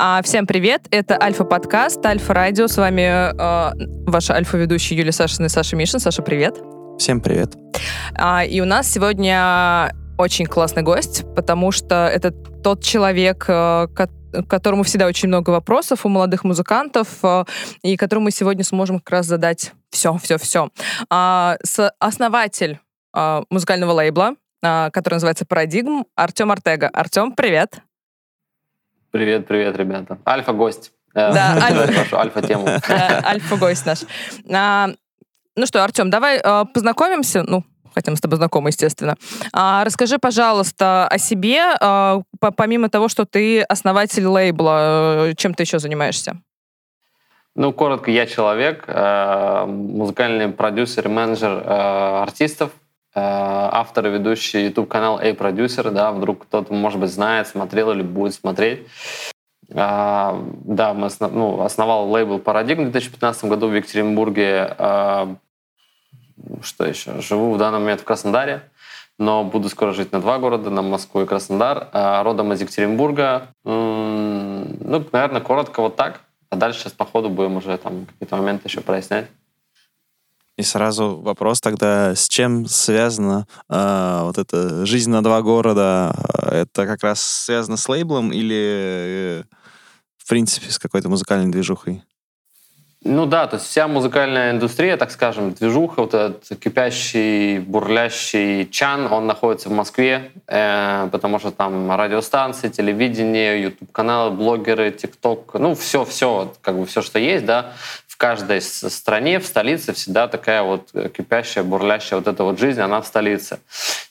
А, всем привет, это Альфа-подкаст, Альфа-радио. С вами э, ваша альфа-ведущая Юлия Сашина и Саша Мишин. Саша, привет. Всем привет. А, и у нас сегодня очень классный гость, потому что это тот человек, э, которому всегда очень много вопросов у молодых музыкантов, э, и которому мы сегодня сможем как раз задать все, все, все. А, основатель а, музыкального лейбла, а, который называется «Парадигм», Артем Артега. Артем, привет. Привет, привет, ребята. Альфа-гость. Э, да, альфа. альфа-тему. Альфа-гость наш. Ну что, Артем, давай познакомимся. Ну, хотя мы с тобой знакомы, естественно. А, расскажи, пожалуйста, о себе, а, помимо того, что ты основатель лейбла, чем ты еще занимаешься? Ну, коротко, я человек, э, музыкальный продюсер менеджер э, артистов, э, автор и ведущий YouTube-канал A-продюсер, да, вдруг кто-то, может быть, знает, смотрел или будет смотреть. А, да, мы основ, ну, основал лейбл «Парадигм» в 2015 году в Екатеринбурге. А, что еще? Живу в данный момент в Краснодаре, но буду скоро жить на два города, на Москву и Краснодар. А, родом из Екатеринбурга. Ну, наверное, коротко вот так. А дальше сейчас по ходу будем уже там какие-то моменты еще прояснять. И сразу вопрос тогда, с чем связана э, вот эта жизнь на два города? Это как раз связано с лейблом или, э, в принципе, с какой-то музыкальной движухой? Ну да, то есть вся музыкальная индустрия, так скажем, движуха, вот этот кипящий, бурлящий чан, он находится в Москве, э, потому что там радиостанции, телевидение, YouTube-каналы, блогеры, ТикТок, ну все-все, как бы все, что есть, да, каждой стране, в столице всегда такая вот кипящая, бурлящая вот эта вот жизнь, она в столице.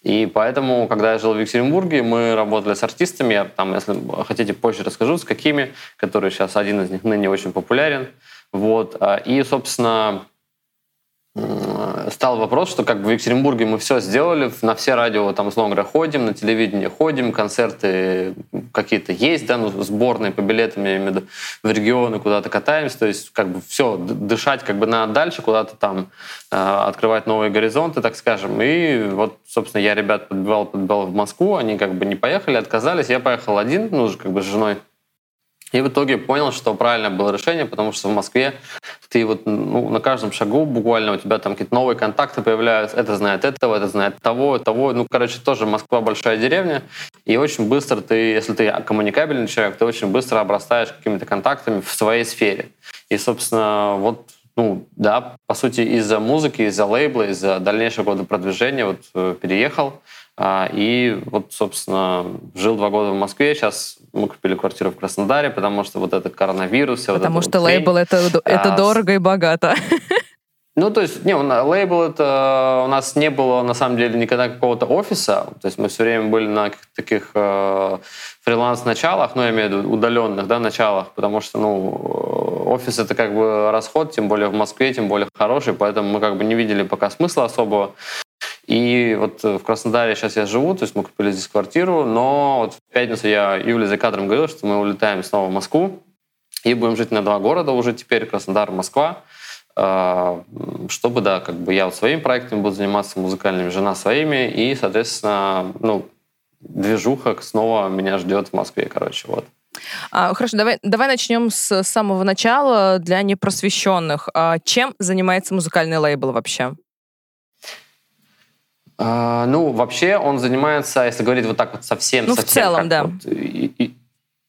И поэтому, когда я жил в Екатеринбурге, мы работали с артистами, я там, если хотите, позже расскажу, с какими, которые сейчас один из них ныне очень популярен, вот. А, и, собственно, стал вопрос, что как бы в Екатеринбурге мы все сделали, на все радио, там, условно говоря, ходим, на телевидение ходим, концерты какие-то есть, да, ну, сборные по билетам, я имею в виду, в регионы куда-то катаемся, то есть как бы все, дышать как бы надо дальше, куда-то там э, открывать новые горизонты, так скажем. И вот, собственно, я ребят подбивал, подбивал в Москву, они как бы не поехали, отказались, я поехал один, ну, уже как бы с женой и в итоге понял, что правильное было решение, потому что в Москве ты вот ну, на каждом шагу буквально у тебя там какие-то новые контакты появляются. Это знает этого, это знает того, того. Ну, короче, тоже Москва большая деревня. И очень быстро ты, если ты коммуникабельный человек, ты очень быстро обрастаешь какими-то контактами в своей сфере. И, собственно, вот ну, да, по сути, из-за музыки, из-за лейбла, из-за дальнейшего года продвижения вот э, переехал. А, и вот, собственно, жил два года в Москве. Сейчас мы купили квартиру в Краснодаре, потому что вот этот коронавирус... Потому вот что вот лейбл это, это а, дорого и богато. Ну, то есть, не, лейбл это у нас не было, на самом деле, никогда какого-то офиса. То есть мы все время были на таких э, фриланс-началах, ну, я имею в виду удаленных, да, началах, потому что, ну, офис это как бы расход, тем более в Москве, тем более хороший, поэтому мы как бы не видели пока смысла особого. И вот в Краснодаре сейчас я живу, то есть мы купили здесь квартиру, но вот в пятницу я Юле за кадром говорил, что мы улетаем снова в Москву и будем жить на два города уже теперь, Краснодар, Москва, а, чтобы, да, как бы я вот своими проектами буду заниматься, музыкальными, жена своими, и, соответственно, ну, движуха снова меня ждет в Москве, короче, вот. А, хорошо, давай, давай начнем с самого начала для непросвещенных. А, чем занимается музыкальный лейбл вообще? А, ну, вообще он занимается, если говорить вот так вот совсем... Ну, совсем, в целом, да. Вот, и, и,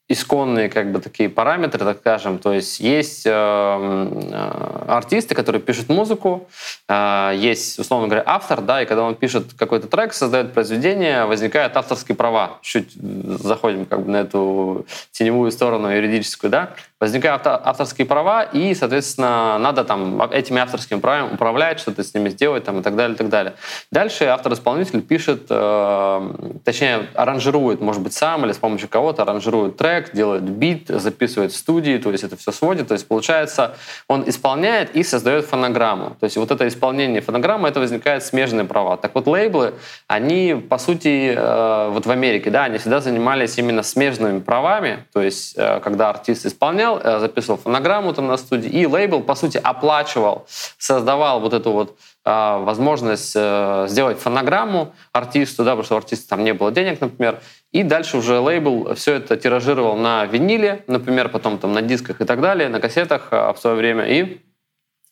исконные как бы такие параметры, так скажем. То есть есть э, э, артисты, которые пишут музыку, э, есть, условно говоря, автор, да, и когда он пишет какой-то трек, создает произведение, возникают авторские права. Чуть заходим как бы на эту теневую сторону юридическую, да. Возникают авторские права, и, соответственно, надо там этими авторскими правами управлять, что-то с ними сделать там, и так далее, и так далее. Дальше автор-исполнитель пишет, э, точнее, аранжирует, может быть, сам или с помощью кого-то аранжирует трек, трек, делает бит, записывает в студии, то есть это все сводит. То есть получается, он исполняет и создает фонограмму. То есть вот это исполнение фонограммы, это возникает смежные права. Так вот лейблы, они по сути, э, вот в Америке, да, они всегда занимались именно смежными правами. То есть э, когда артист исполнял, э, записывал фонограмму там на студии, и лейбл по сути оплачивал, создавал вот эту вот возможность сделать фонограмму артисту, да, потому что у артиста там не было денег, например, И дальше уже лейбл все это тиражировал на виниле, например, потом там на дисках и так далее, на кассетах в свое время. И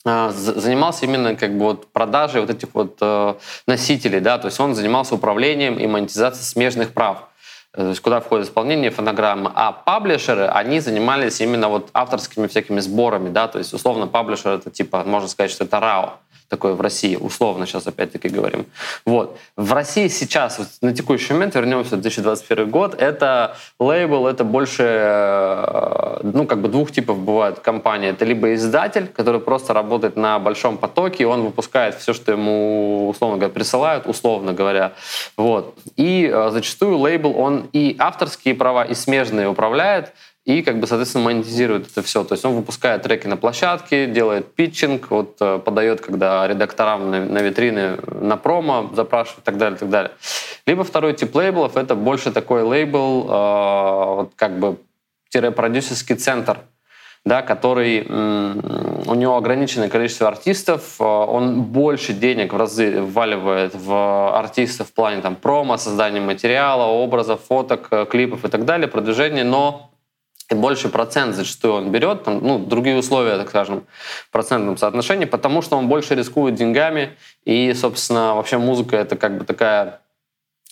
занимался именно как бы вот продажей вот этих вот э, носителей, да, то есть он занимался управлением и монетизацией смежных прав. Э, то есть куда входит исполнение фонограммы. А паблишеры, они занимались именно вот авторскими всякими сборами, да, то есть условно паблишер это типа, можно сказать, что это РАО такое в России, условно сейчас опять-таки говорим. Вот. В России сейчас, вот на текущий момент, вернемся в 2021 год, это лейбл, это больше, э, ну, как бы двух типов бывает компании. Это либо издатель, который просто работает на большом потоке, и он выпускает все, что ему, условно говоря, присылают, условно говоря. Вот. И э, зачастую лейбл, он и авторские права, и смежные управляет, и, как бы, соответственно, монетизирует это все. То есть он выпускает треки на площадке, делает питчинг, вот, э, подает, когда редакторам на, на витрины, на промо запрашивают и так далее, и так далее. Либо второй тип лейблов — это больше такой лейбл, э, вот, как бы, продюсерский центр, да, который у него ограниченное количество артистов, э, он больше денег в разы вваливает в артистов в плане там промо, создания материала, образов, фоток, э, клипов и так далее, продвижения, но и больше процент зачастую он берет, там, ну, другие условия, так скажем, в процентном соотношении, потому что он больше рискует деньгами, и, собственно, вообще музыка — это как бы такая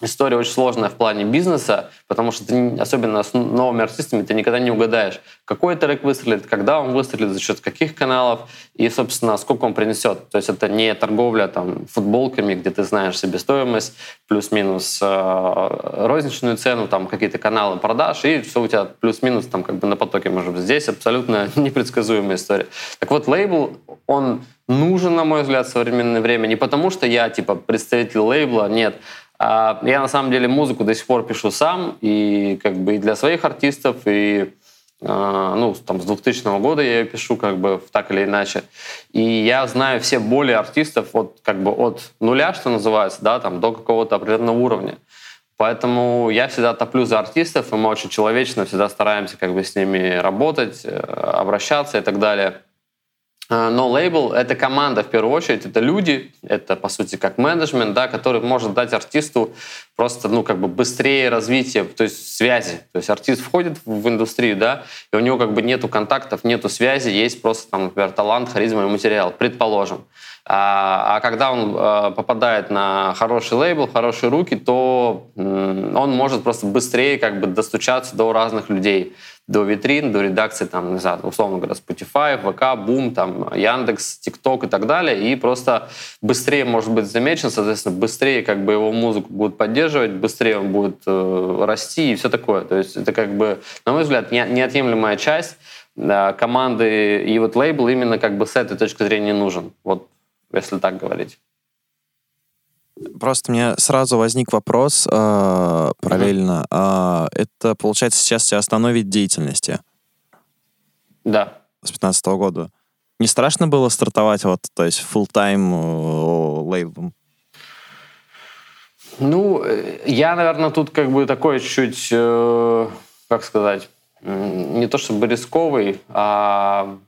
история очень сложная в плане бизнеса, потому что ты, особенно с новыми артистами, ты никогда не угадаешь, какой трек выстрелит, когда он выстрелит, за счет каких каналов и, собственно, сколько он принесет. То есть это не торговля там, футболками, где ты знаешь себестоимость, плюс-минус э, розничную цену, там какие-то каналы продаж, и все у тебя плюс-минус там как бы на потоке может быть. Здесь абсолютно непредсказуемая история. Так вот, лейбл, он нужен, на мой взгляд, в современное время не потому, что я типа представитель лейбла, нет, а, я на самом деле музыку до сих пор пишу сам, и как бы и для своих артистов, и а, ну, там, с 2000 года я ее пишу, как бы, так или иначе. И я знаю все боли артистов вот, как бы, от нуля, что называется, да, там, до какого-то определенного уровня. Поэтому я всегда топлю за артистов, и мы очень человечно всегда стараемся как бы с ними работать, э, обращаться и так далее. А, но лейбл — это команда, в первую очередь, это люди, это, по сути, как менеджмент, да, который может дать артисту просто, ну, как бы быстрее развитие, то есть связи. То есть артист входит в индустрию, да, и у него как бы нету контактов, нету связи, есть просто, там, например, талант, харизма и материал, предположим. А, а когда он а, попадает на хороший лейбл, хорошие руки, то он может просто быстрее как бы достучаться до разных людей до витрин, до редакции, там, не знаю, условно говоря, Spotify, ВК, Бум, там, Яндекс, ТикТок и так далее, и просто быстрее может быть замечен, соответственно, быстрее как бы его музыку будут поддерживать, быстрее он будет э, расти и все такое. То есть это как бы, на мой взгляд, не, неотъемлемая часть да, команды, и вот лейбл именно как бы с этой точки зрения нужен, вот если так говорить. Просто мне сразу возник вопрос э, параллельно. Mm-hmm. Э, это, получается, сейчас тебя остановить деятельности? Да. С 15 -го года. Не страшно было стартовать вот, то есть full-time э, лейблом? Ну, э, я, наверное, тут как бы такой чуть, э, как сказать, не то чтобы рисковый, а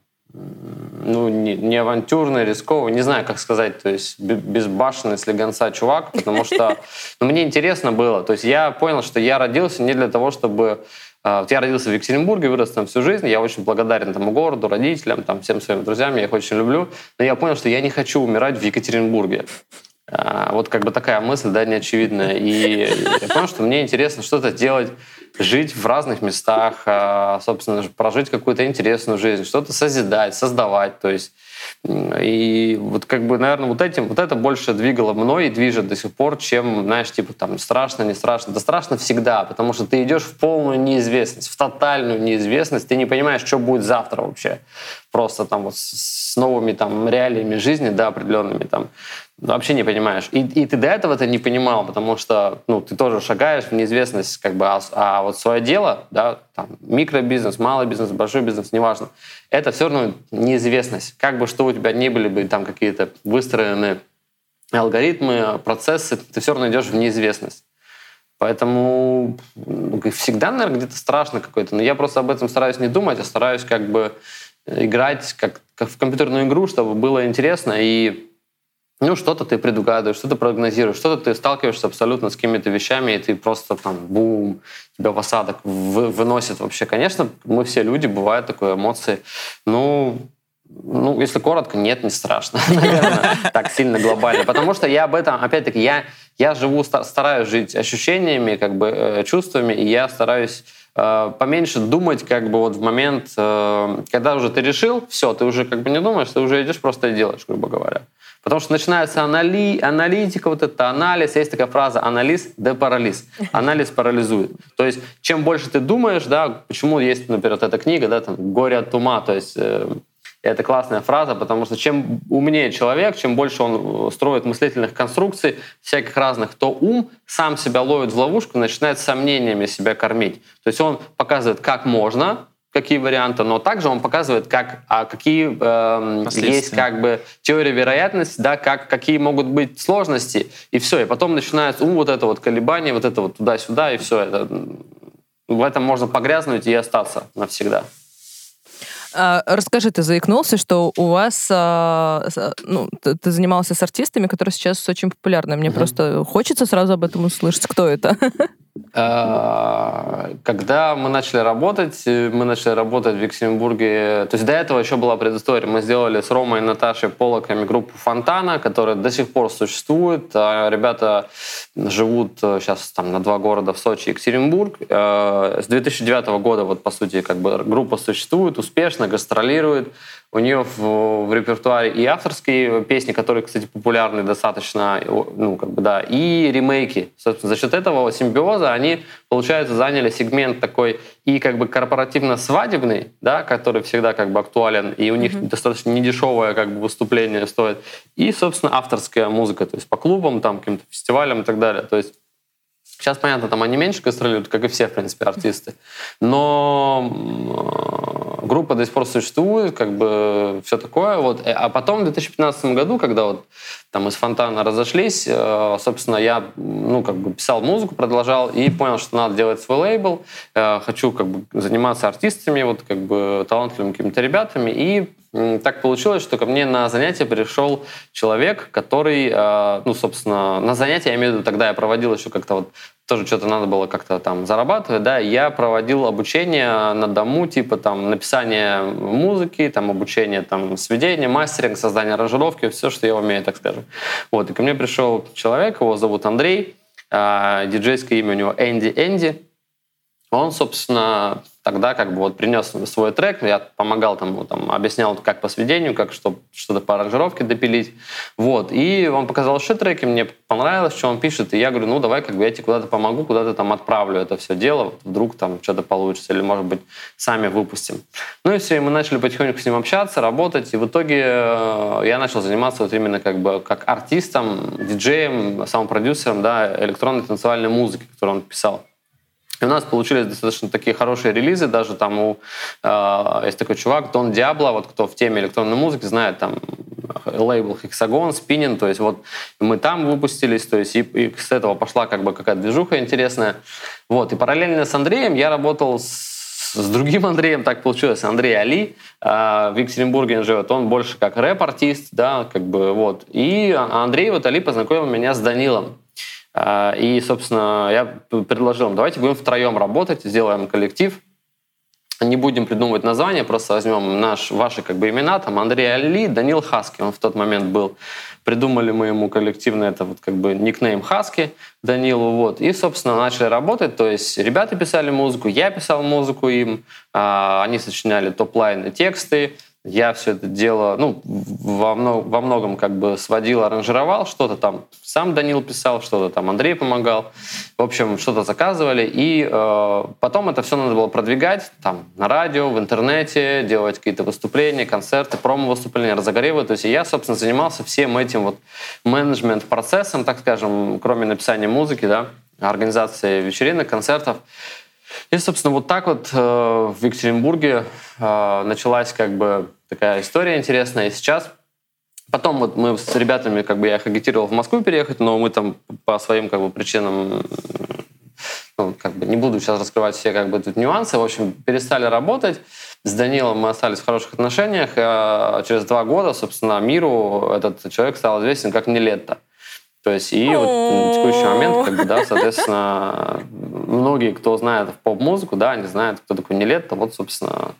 ну, не, не авантюрный, рисковый, не знаю, как сказать, то есть безбашенный слегонца чувак, потому что ну, мне интересно было. То есть я понял, что я родился не для того, чтобы... А, вот я родился в Екатеринбурге, вырос там всю жизнь, я очень благодарен тому городу, родителям, там, всем своим друзьям, я их очень люблю, но я понял, что я не хочу умирать в Екатеринбурге. А, вот как бы такая мысль, да, неочевидная. И я понял, что мне интересно что-то делать жить в разных местах, а, собственно, прожить какую-то интересную жизнь, что-то созидать, создавать. То есть и вот как бы, наверное, вот этим, вот это больше двигало мной и движет до сих пор, чем, знаешь, типа там страшно, не страшно. Да страшно всегда, потому что ты идешь в полную неизвестность, в тотальную неизвестность, ты не понимаешь, что будет завтра вообще. Просто там вот с новыми там реалиями жизни, да, определенными там вообще не понимаешь. И, и ты до этого это не понимал, потому что ну, ты тоже шагаешь в неизвестность, как бы, а, а вот свое дело, да, там, микробизнес, малый бизнес, большой бизнес, неважно, это все равно неизвестность. Как бы что у тебя не были бы там какие-то выстроены алгоритмы, процессы, ты все равно идешь в неизвестность. Поэтому ну, всегда, наверное, где-то страшно какой-то. Но я просто об этом стараюсь не думать, а стараюсь как бы играть как, как в компьютерную игру, чтобы было интересно и ну, что-то ты предугадываешь, что-то прогнозируешь, что-то ты сталкиваешься абсолютно с какими-то вещами, и ты просто там бум, тебя в осадок вы, выносит вообще. Конечно, мы все люди, бывают такое эмоции. Ну, ну, если коротко, нет, не страшно, наверное, так сильно глобально. Потому что я об этом, опять-таки, я, я живу, стараюсь жить ощущениями, как бы э, чувствами, и я стараюсь э, поменьше думать как бы вот в момент, э, когда уже ты решил, все, ты уже как бы не думаешь, ты уже идешь просто и делаешь, грубо говоря. Потому что начинается анали, аналитика, вот это анализ. Есть такая фраза «анализ де парализ». Анализ парализует. То есть чем больше ты думаешь, да, почему есть, например, вот эта книга, да, там «Горе от ума», то есть э, это классная фраза, потому что чем умнее человек, чем больше он строит мыслительных конструкций, всяких разных, то ум сам себя ловит в ловушку, начинает сомнениями себя кормить. То есть он показывает, как можно, какие варианты, но также он показывает, как, а какие э, есть как бы теория вероятности, да, как, какие могут быть сложности, и все. И потом начинается ум, вот это вот колебание, вот это вот туда-сюда, и все. Это, в этом можно погрязнуть и остаться навсегда. А, расскажи, ты заикнулся, что у вас, а, ну, ты, ты занимался с артистами, которые сейчас очень популярны. Мне mm-hmm. просто хочется сразу об этом услышать. Кто это? А, когда мы начали работать, мы начали работать в Екатеринбурге. То есть до этого еще была предыстория. Мы сделали с Ромой и Наташей Полоками группу Фонтана, которая до сих пор существует. Ребята живут сейчас там на два города в Сочи и Екатеринбург. С 2009 года, вот по сути, как бы группа существует, успешно гастролирует. У нее в, в репертуаре и авторские песни, которые, кстати, популярны достаточно, ну, как бы, да, и ремейки. Собственно, за счет этого симбиоза они, получается, заняли сегмент такой и как бы корпоративно-свадебный, да, который всегда как бы актуален, и у них mm-hmm. достаточно недешевое как бы выступление стоит, и, собственно, авторская музыка, то есть по клубам, там, каким-то фестивалям и так далее. То есть Сейчас, понятно, там они меньше гастролируют, как и все, в принципе, артисты. Но группа до сих пор существует, как бы все такое. Вот. Э, а потом в 2015 году, когда вот там из Фонтана разошлись, э, собственно, я ну, как бы писал музыку, продолжал и понял, что надо делать свой лейбл. Э, хочу как бы заниматься артистами, вот как бы талантливыми какими-то ребятами. И так получилось, что ко мне на занятие пришел человек, который, ну, собственно, на занятие, я имею в виду, тогда я проводил еще как-то вот тоже что-то надо было как-то там зарабатывать, да, я проводил обучение на дому, типа там написание музыки, там обучение там сведения, мастеринг, создание аранжировки, все, что я умею, так скажем. Вот, и ко мне пришел человек, его зовут Андрей, э, диджейское имя у него Энди Энди, он, собственно, тогда как бы вот принес свой трек, я помогал там, там объяснял, как по сведению, как что, что-то по аранжировке допилить. Вот. И он показал еще треки, мне понравилось, что он пишет, и я говорю, ну давай как бы я тебе куда-то помогу, куда-то там отправлю это все дело, вдруг там что-то получится, или может быть сами выпустим. Ну и все, и мы начали потихоньку с ним общаться, работать, и в итоге э, я начал заниматься вот именно как бы как артистом, диджеем, самопродюсером, да, электронной танцевальной музыки, которую он писал. У нас получились достаточно такие хорошие релизы, даже там у э, есть такой чувак, Дон Диабло, вот кто в теме электронной музыки знает, там лейбл Hexagon, Spinning, то есть вот мы там выпустились, то есть и, и с этого пошла как бы какая-то движуха интересная. Вот, и параллельно с Андреем я работал с, с другим Андреем, так получилось, Андрей Али, э, в Екатеринбурге он живет, он больше как рэп-артист, да, как бы вот. И Андрей вот Али познакомил меня с Данилом. А, и, собственно, я предложил, давайте будем втроем работать, сделаем коллектив, не будем придумывать название, просто возьмем наш, ваши как бы имена, там Андрей Али, Данил Хаски, он в тот момент был. Придумали мы ему коллективно это вот как бы никнейм Хаски Данилу, вот. И, собственно, начали работать, то есть ребята писали музыку, я писал музыку им, а, они сочиняли топ-лайны тексты, я все это дело, ну, во, много, во многом как бы сводил, аранжировал, что-то там сам Данил писал, что-то там Андрей помогал. В общем, что-то заказывали. И э, потом это все надо было продвигать там на радио, в интернете, делать какие-то выступления, концерты, промо-выступления, разогревы. То есть я, собственно, занимался всем этим вот менеджмент-процессом, так скажем, кроме написания музыки, да, организации вечеринок, концертов. И, собственно, вот так вот э, в Екатеринбурге э, началась как бы такая история интересная. И сейчас Потом вот мы с ребятами, как бы я их агитировал в Москву переехать, но мы там по своим как бы причинам, ну, как бы не буду сейчас раскрывать все как бы тут нюансы, в общем, перестали работать. с Данилом мы остались в хороших отношениях. А через два года, собственно, миру этот человек стал известен как Нелетто. То есть и вот на текущий момент, как бы, да, соответственно, многие, кто знает поп-музыку, да, они знают, кто такой Нелетто. Вот, собственно,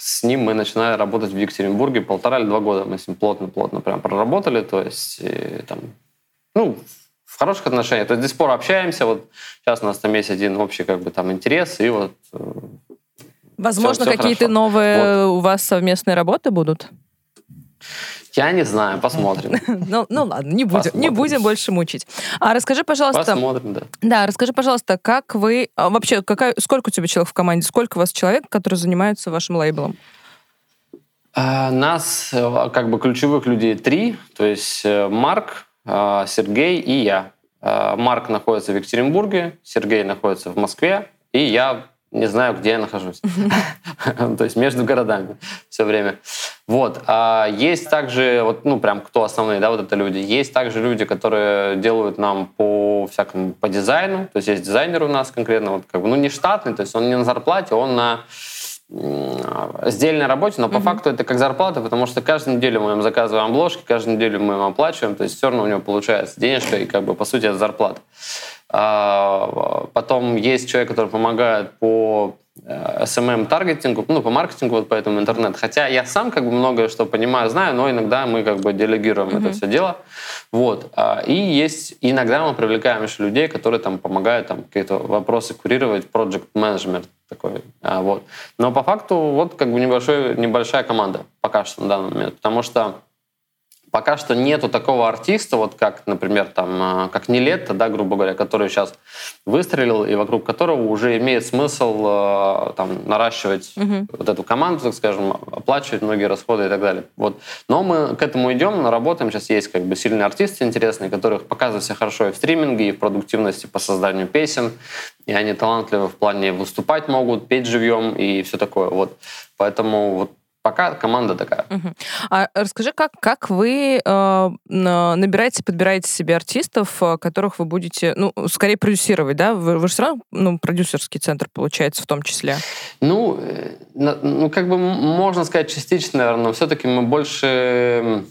с ним мы начинали работать в Екатеринбурге полтора или два года. Мы с ним плотно-плотно прям проработали. То есть, и, там, ну, в хороших отношениях. То есть до сих пор общаемся. Вот сейчас у нас там есть один общий как бы там интерес. И вот э, Возможно, какие-то новые вот. у вас совместные работы будут? Я не знаю, посмотрим. ну, ну ладно, не будем, не будем больше мучить. А расскажи, пожалуйста... Посмотрим, да. Да, расскажи, пожалуйста, как вы... А, вообще, какая, сколько у тебя человек в команде? Сколько у вас человек, которые занимаются вашим лейблом? А, нас, э, как бы, ключевых людей три. То есть э, Марк, а, Сергей и я. Марк находится в Екатеринбурге, Сергей находится в Москве, и я не знаю, где я нахожусь. То есть между городами все время. Вот. А есть также, вот, ну, прям кто основные, да, вот это люди. Есть также люди, которые делают нам по всякому, по дизайну. То есть есть дизайнер у нас конкретно, вот, как бы, ну, не штатный, то есть он не на зарплате, он на сдельной работе, но по mm-hmm. факту это как зарплата, потому что каждую неделю мы им заказываем обложки, каждую неделю мы им оплачиваем, то есть все равно у него получается денежка, и как бы по сути это зарплата. А, потом есть человек, который помогает по SMM-таргетингу, э, ну, по маркетингу, вот поэтому интернет. Хотя я сам как бы многое что понимаю, знаю, но иногда мы как бы делегируем mm-hmm. это все дело. Вот. А, и есть, иногда мы привлекаем еще людей, которые там помогают там какие-то вопросы курировать, project management такой. А, вот. Но по факту вот как бы небольшой, небольшая команда пока что на данный момент. Потому что пока что нету такого артиста, вот как, например, там, э, как Нелетто, да, грубо говоря, который сейчас выстрелил и вокруг которого уже имеет смысл э, там наращивать угу. вот эту команду, так скажем, оплачивать многие расходы и так далее. Вот. Но мы к этому идем, работаем. Сейчас есть как бы сильные артисты интересные, которых показывают себя хорошо и в стриминге, и в продуктивности по созданию песен, и они талантливы в плане выступать могут, петь живьем и все такое. Вот. Поэтому вот Пока команда такая. Угу. А расскажи, как, как вы э, набираете, подбираете себе артистов, э, которых вы будете, ну, скорее продюсировать, да? Вы, вы же все равно, ну, продюсерский центр получается в том числе. Ну, э, ну, как бы можно сказать частично, наверное, но все-таки мы больше...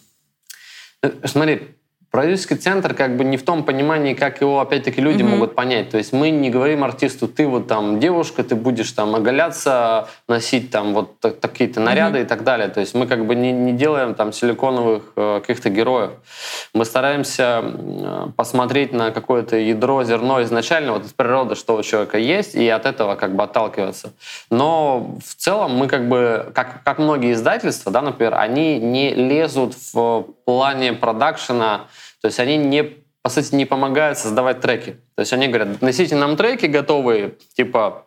Э, смотри, Продюсерский центр как бы не в том понимании, как его опять-таки люди mm-hmm. могут понять. То есть мы не говорим артисту, ты вот там девушка, ты будешь там оголяться, носить там вот такие-то наряды mm-hmm. и так далее. То есть мы как бы не, не делаем там силиконовых э, каких-то героев. Мы стараемся э, посмотреть на какое-то ядро, зерно изначально вот из природы, что у человека есть, и от этого как бы отталкиваться. Но в целом мы как бы, как, как многие издательства, да, например, они не лезут в плане продакшена то есть они не, по сути, не помогают создавать треки. То есть они говорят, носите нам треки готовые, типа,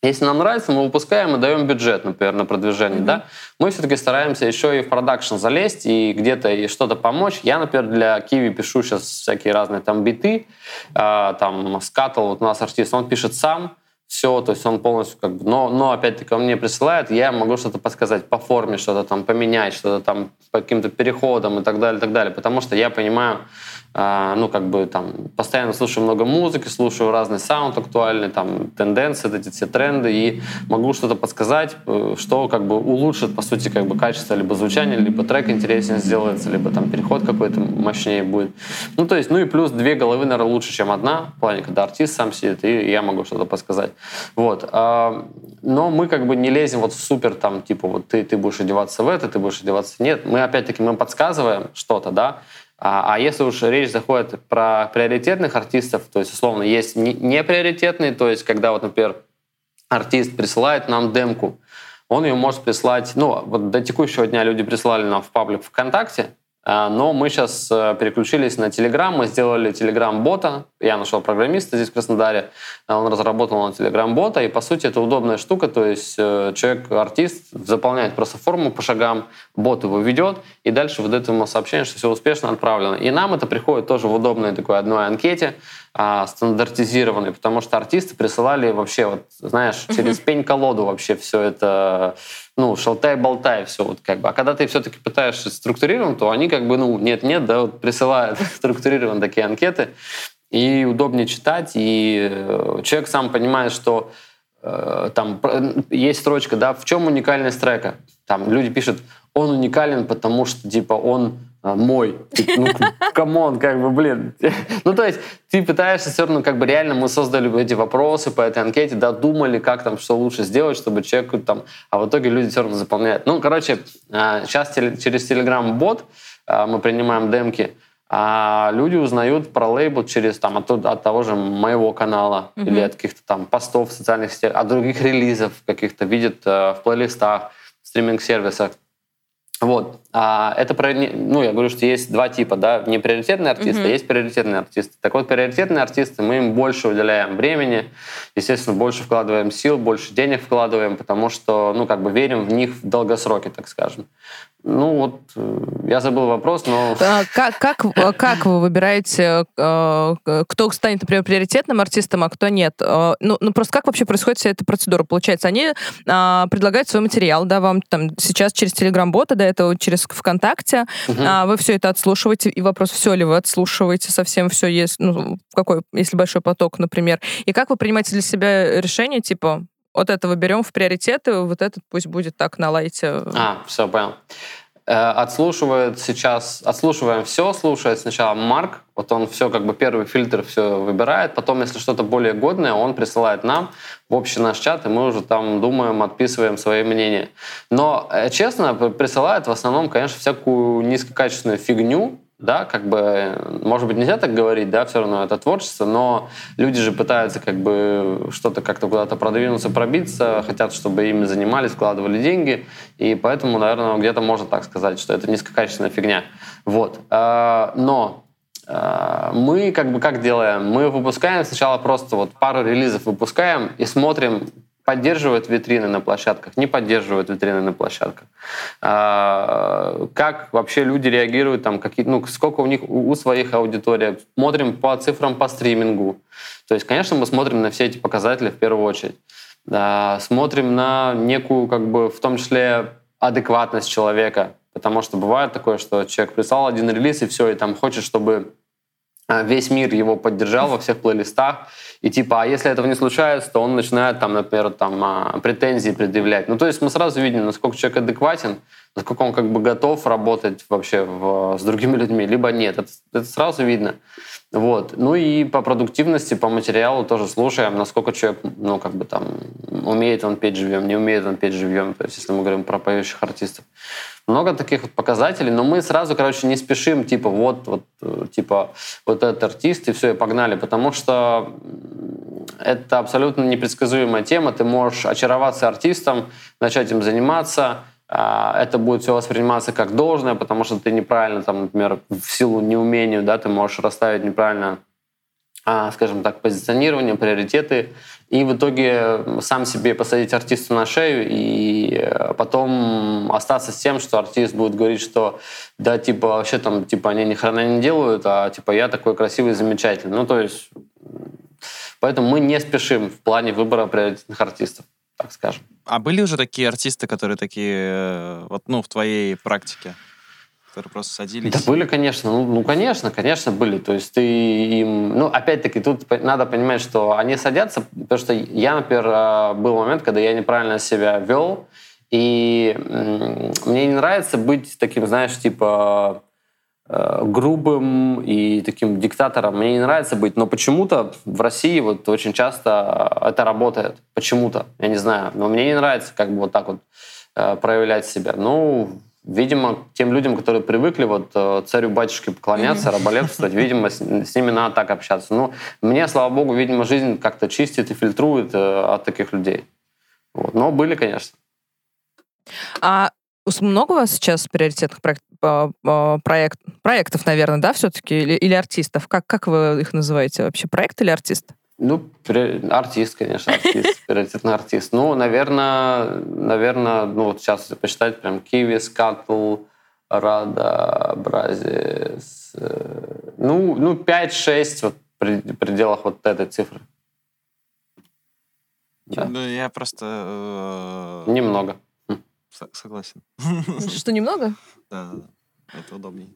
если нам нравится, мы выпускаем и даем бюджет, например, на продвижение, mm-hmm. да. Мы все-таки стараемся еще и в продакшн залезть и где-то и что-то помочь. Я, например, для Киви пишу сейчас всякие разные там биты, э, там Скатл, вот у нас артист, он пишет сам, все, то есть он полностью как бы, но, но опять-таки он мне присылает, я могу что-то подсказать по форме, что-то там поменять, что-то там по каким-то переходам и так далее, и так далее, потому что я понимаю, ну, как бы там постоянно слушаю много музыки, слушаю разный саунд актуальный, там, тенденции, эти все тренды, и могу что-то подсказать, э, что как бы улучшит, по сути, как бы качество либо звучания, либо трек интереснее сделается, либо там переход какой-то мощнее будет. Ну, то есть, ну и плюс две головы, наверное, лучше, чем одна, в плане, когда артист сам сидит, и я могу что-то подсказать. Вот. А, но мы как бы не лезем вот в супер, там, типа, вот ты, ты будешь одеваться в это, ты будешь одеваться... Нет, мы опять-таки, мы подсказываем что-то, да, а, а если уж речь заходит про приоритетных артистов, то есть, условно, есть неприоритетные, то есть, когда вот, например, артист присылает нам демку, он ее может прислать, ну, вот до текущего дня люди присылали нам в паблик ВКонтакте, но мы сейчас э, переключились на Telegram, мы сделали Telegram-бота. Я нашел программиста здесь в Краснодаре, а, он разработал на Telegram-бота, и по сути это удобная штука, то есть э, человек, артист, заполняет просто форму по шагам, бот его ведет, и дальше выдает ему сообщение, что все успешно отправлено. И нам это приходит тоже в удобной такой одной анкете, а, стандартизированной, потому что артисты присылали вообще, вот, знаешь, через пень-колоду вообще все это ну, шалтай-болтай, все вот как бы. А когда ты все-таки пытаешься структурировать, то они как бы, ну, нет-нет, да, вот присылают структурированные такие анкеты, и удобнее читать, и э, человек сам понимает, что э, там есть строчка, да, в чем уникальность трека? Там люди пишут, он уникален, потому что, типа, он а, мой. Ну, come on, как бы, блин. Ну, то есть ты пытаешься все равно, как бы реально мы создали эти вопросы по этой анкете, да, думали, как там, что лучше сделать, чтобы человеку там... А в итоге люди все равно заполняют. Ну, короче, сейчас а, через Telegram-бот а, мы принимаем демки, а люди узнают про лейбл через там от, от того же моего канала mm-hmm. или от каких-то там постов в социальных сетях, от других релизов каких-то видят э, в плейлистах, в стриминг-сервисах. Вот. А это про, ну, я говорю, что есть два типа, да, не приоритетные артисты, mm-hmm. а есть приоритетные артисты. Так вот, приоритетные артисты, мы им больше уделяем времени, естественно, больше вкладываем сил, больше денег вкладываем, потому что, ну, как бы верим в них в долгосроке, так скажем. Ну вот, э, я забыл вопрос, но... А, как, как, э, как вы выбираете, э, кто станет, например, приоритетным артистом, а кто нет? Ну, ну просто как вообще происходит вся эта процедура? Получается, они а, предлагают свой материал, да, вам там сейчас через Телеграм-бота, до этого через ВКонтакте, угу. а, вы все это отслушиваете, и вопрос, все ли вы отслушиваете, совсем все есть, ну, какой, если большой поток, например. И как вы принимаете для себя решение, типа, вот этого берем в приоритеты, вот этот пусть будет так на лайте. А, все, понял. Э, отслушивает сейчас, отслушиваем все, слушает сначала Марк, вот он все, как бы первый фильтр все выбирает, потом, если что-то более годное, он присылает нам в общий наш чат, и мы уже там думаем, отписываем свои мнения. Но, э, честно, присылает в основном, конечно, всякую низкокачественную фигню, да, как бы, может быть, нельзя так говорить, да, все равно это творчество, но люди же пытаются как бы что-то как-то куда-то продвинуться, пробиться, хотят, чтобы ими занимались, вкладывали деньги, и поэтому, наверное, где-то можно так сказать, что это низкокачественная фигня. Вот. А, но а, мы как бы как делаем? Мы выпускаем сначала просто вот пару релизов выпускаем и смотрим, поддерживают витрины на площадках, не поддерживают витрины на площадках. А, как вообще люди реагируют, там, какие, ну, сколько у них у, у своих аудиторий. Смотрим по цифрам по стримингу. То есть, конечно, мы смотрим на все эти показатели в первую очередь. А, смотрим на некую, как бы, в том числе, адекватность человека. Потому что бывает такое, что человек прислал один релиз, и все, и там хочет, чтобы весь мир его поддержал во всех плейлистах, и типа, а если этого не случается, то он начинает там, например, там а, претензии предъявлять. Ну, то есть мы сразу видим, насколько человек адекватен, насколько он как бы готов работать вообще в, с другими людьми, либо нет. Это, это сразу видно. Вот. Ну и по продуктивности, по материалу тоже слушаем, насколько человек, ну, как бы там, умеет он петь живьем, не умеет он петь живьем, то есть если мы говорим про поющих артистов. Много таких вот показателей, но мы сразу, короче, не спешим, типа, вот, вот, типа, вот этот артист, и все, и погнали, потому что это абсолютно непредсказуемая тема. Ты можешь очароваться артистом, начать им заниматься, это будет все восприниматься как должное, потому что ты неправильно, там, например, в силу неумения, да, ты можешь расставить неправильно, а, скажем так, позиционирование, приоритеты, и в итоге сам себе посадить артиста на шею и э, потом остаться с тем, что артист будет говорить, что да, типа, вообще там, типа, они ни хрена не делают, а типа я такой красивый, замечательный. Ну, то есть, поэтому мы не спешим в плане выбора приоритетных артистов, так скажем. А были уже такие артисты, которые такие, э, вот, ну, в твоей практике? которые просто садились? Да были, конечно. Ну, ну, конечно, конечно, были. То есть ты им... Ну, опять-таки, тут надо понимать, что они садятся, потому что я, например, э, был момент, когда я неправильно себя вел, и мне не нравится быть таким, знаешь, типа грубым и таким диктатором. Мне не нравится быть, но почему-то в России вот очень часто это работает. Почему-то, я не знаю. Но мне не нравится как бы вот так вот э, проявлять себя. Ну, Видимо, тем людям, которые привыкли вот э, царю-батюшке поклоняться, раболепствовать, видимо, с, с ними надо так общаться. Ну, мне, слава богу, видимо, жизнь как-то чистит и фильтрует э, от таких людей. Вот. Но были, конечно. А много у вас сейчас приоритетных проект, проект, проектов, наверное, да, все-таки, или, или артистов? Как, как вы их называете вообще, проект или артист? Ну, артист, конечно, артист, приоритетный артист. Ну, наверное, наверное, ну вот сейчас посчитать прям Киви, Скатл, Рада, Бразис. Ну, ну 5-6 вот в пределах вот этой цифры. Да. Ну, я просто... Э... Немного. Согласен. Что, немного? Да, да, да. Это удобнее.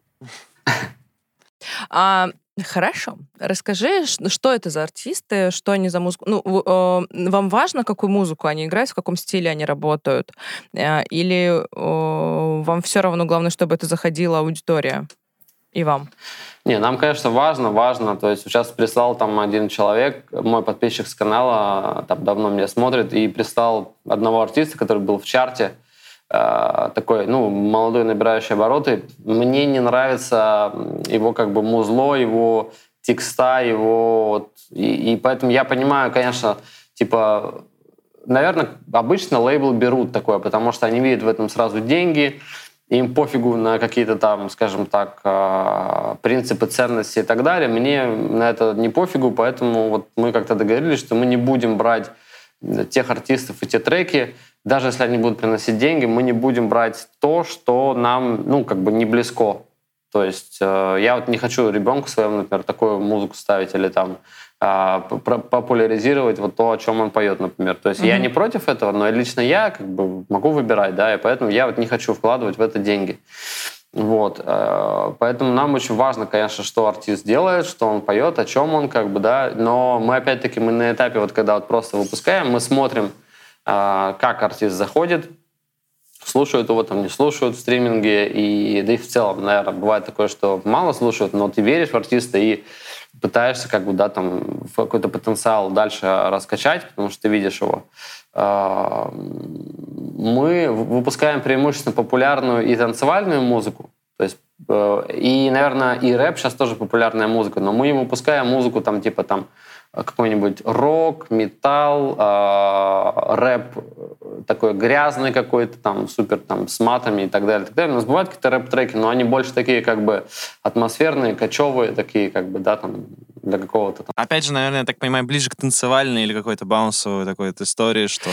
А Хорошо. Расскажи, что это за артисты, что они за музыку. Ну, э, вам важно, какую музыку они играют, в каком стиле они работают? Э, Или э, вам все равно главное, чтобы это заходила аудитория? И вам? Не, нам, конечно, важно, важно. То есть сейчас прислал там один человек, мой подписчик с канала, там давно меня смотрит, и прислал одного артиста, который был в чарте, э, такой, ну, молодой, набирающий обороты. Мне не нравится его как бы музло, его текста, его... Вот, и, и поэтому я понимаю, конечно, типа, наверное, обычно лейбл берут такое, потому что они видят в этом сразу деньги, им пофигу на какие-то там, скажем так, э, принципы, ценности и так далее. Мне на это не пофигу, поэтому вот мы как-то договорились, что мы не будем брать тех артистов и те треки, даже если они будут приносить деньги, мы не будем брать то, что нам, ну, как бы не близко. То есть э, я вот не хочу ребенку своему, например, такую музыку ставить или там э, популяризировать вот то, о чем он поет, например. То есть mm-hmm. я не против этого, но лично я как бы могу выбирать, да, и поэтому я вот не хочу вкладывать в это деньги. Вот, э, поэтому нам очень важно, конечно, что артист делает, что он поет, о чем он, как бы, да, но мы опять-таки мы на этапе вот когда вот просто выпускаем, мы смотрим, как артист заходит, слушают его, там не слушают в стриминге, и да и в целом, наверное, бывает такое, что мало слушают, но ты веришь в артиста и пытаешься как бы, да, там, какой-то потенциал дальше раскачать, потому что ты видишь его. Мы выпускаем преимущественно популярную и танцевальную музыку, то есть и, наверное, и рэп сейчас тоже популярная музыка, но мы выпускаем музыку там типа там какой-нибудь рок, металл, э, рэп такой грязный какой-то, там, супер там, с матами и так далее. так далее. У нас бывают какие-то рэп-треки, но они больше такие как бы атмосферные, кочевые, такие как бы, да, там, для какого-то там... Опять же, наверное, я так понимаю, ближе к танцевальной или какой-то баунсовой такой истории, что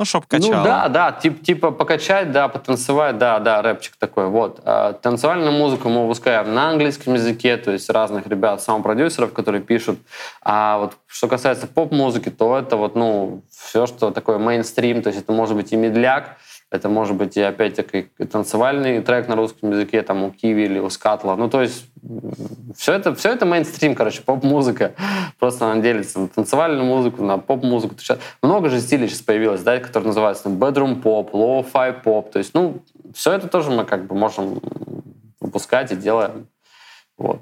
ну, чтоб качало. Ну да, да, тип, типа покачать, да, потанцевать, да, да, рэпчик такой, вот. А, танцевальную музыку мы выпускаем на английском языке, то есть разных ребят, саунд-продюсеров, которые пишут. А вот что касается поп-музыки, то это вот, ну, все, что такое мейнстрим, то есть это может быть и медляк, это может быть и опять-таки танцевальный трек на русском языке, там у Киви или у Скатла. Ну, то есть все это, все это мейнстрим, короче, поп-музыка. Просто она делится на танцевальную музыку, на поп-музыку. Много же стилей сейчас появилось, да, которые называются там, bedroom pop, lo-fi pop. То есть, ну, все это тоже мы как бы можем выпускать и делаем. Вот.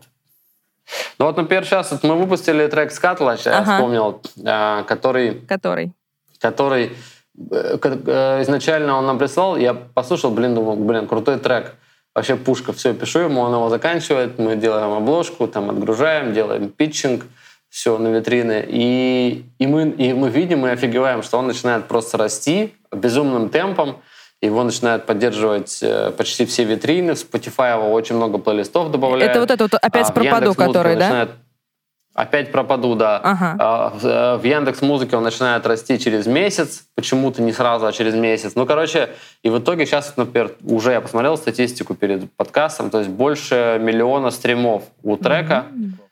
Ну вот, например, сейчас вот мы выпустили трек Скатла, я ага. вспомнил, а, который... Который? Который изначально он нам прислал, я послушал, блин, думал, блин, крутой трек. Вообще пушка, все, пишу ему, он его заканчивает, мы делаем обложку, там отгружаем, делаем питчинг, все на витрины. И, и, мы, и мы видим и офигеваем, что он начинает просто расти безумным темпом. Его начинают поддерживать э, почти все витрины. В Spotify его очень много плейлистов добавляют. Это вот это вот опять а, пропаду, который, да? Начинает Опять пропаду, да. Ага. А, э, в Яндекс Музыке он начинает расти через месяц, почему-то не сразу, а через месяц. Ну, короче, и в итоге сейчас, например, уже я посмотрел статистику перед подкастом, то есть больше миллиона стримов у трека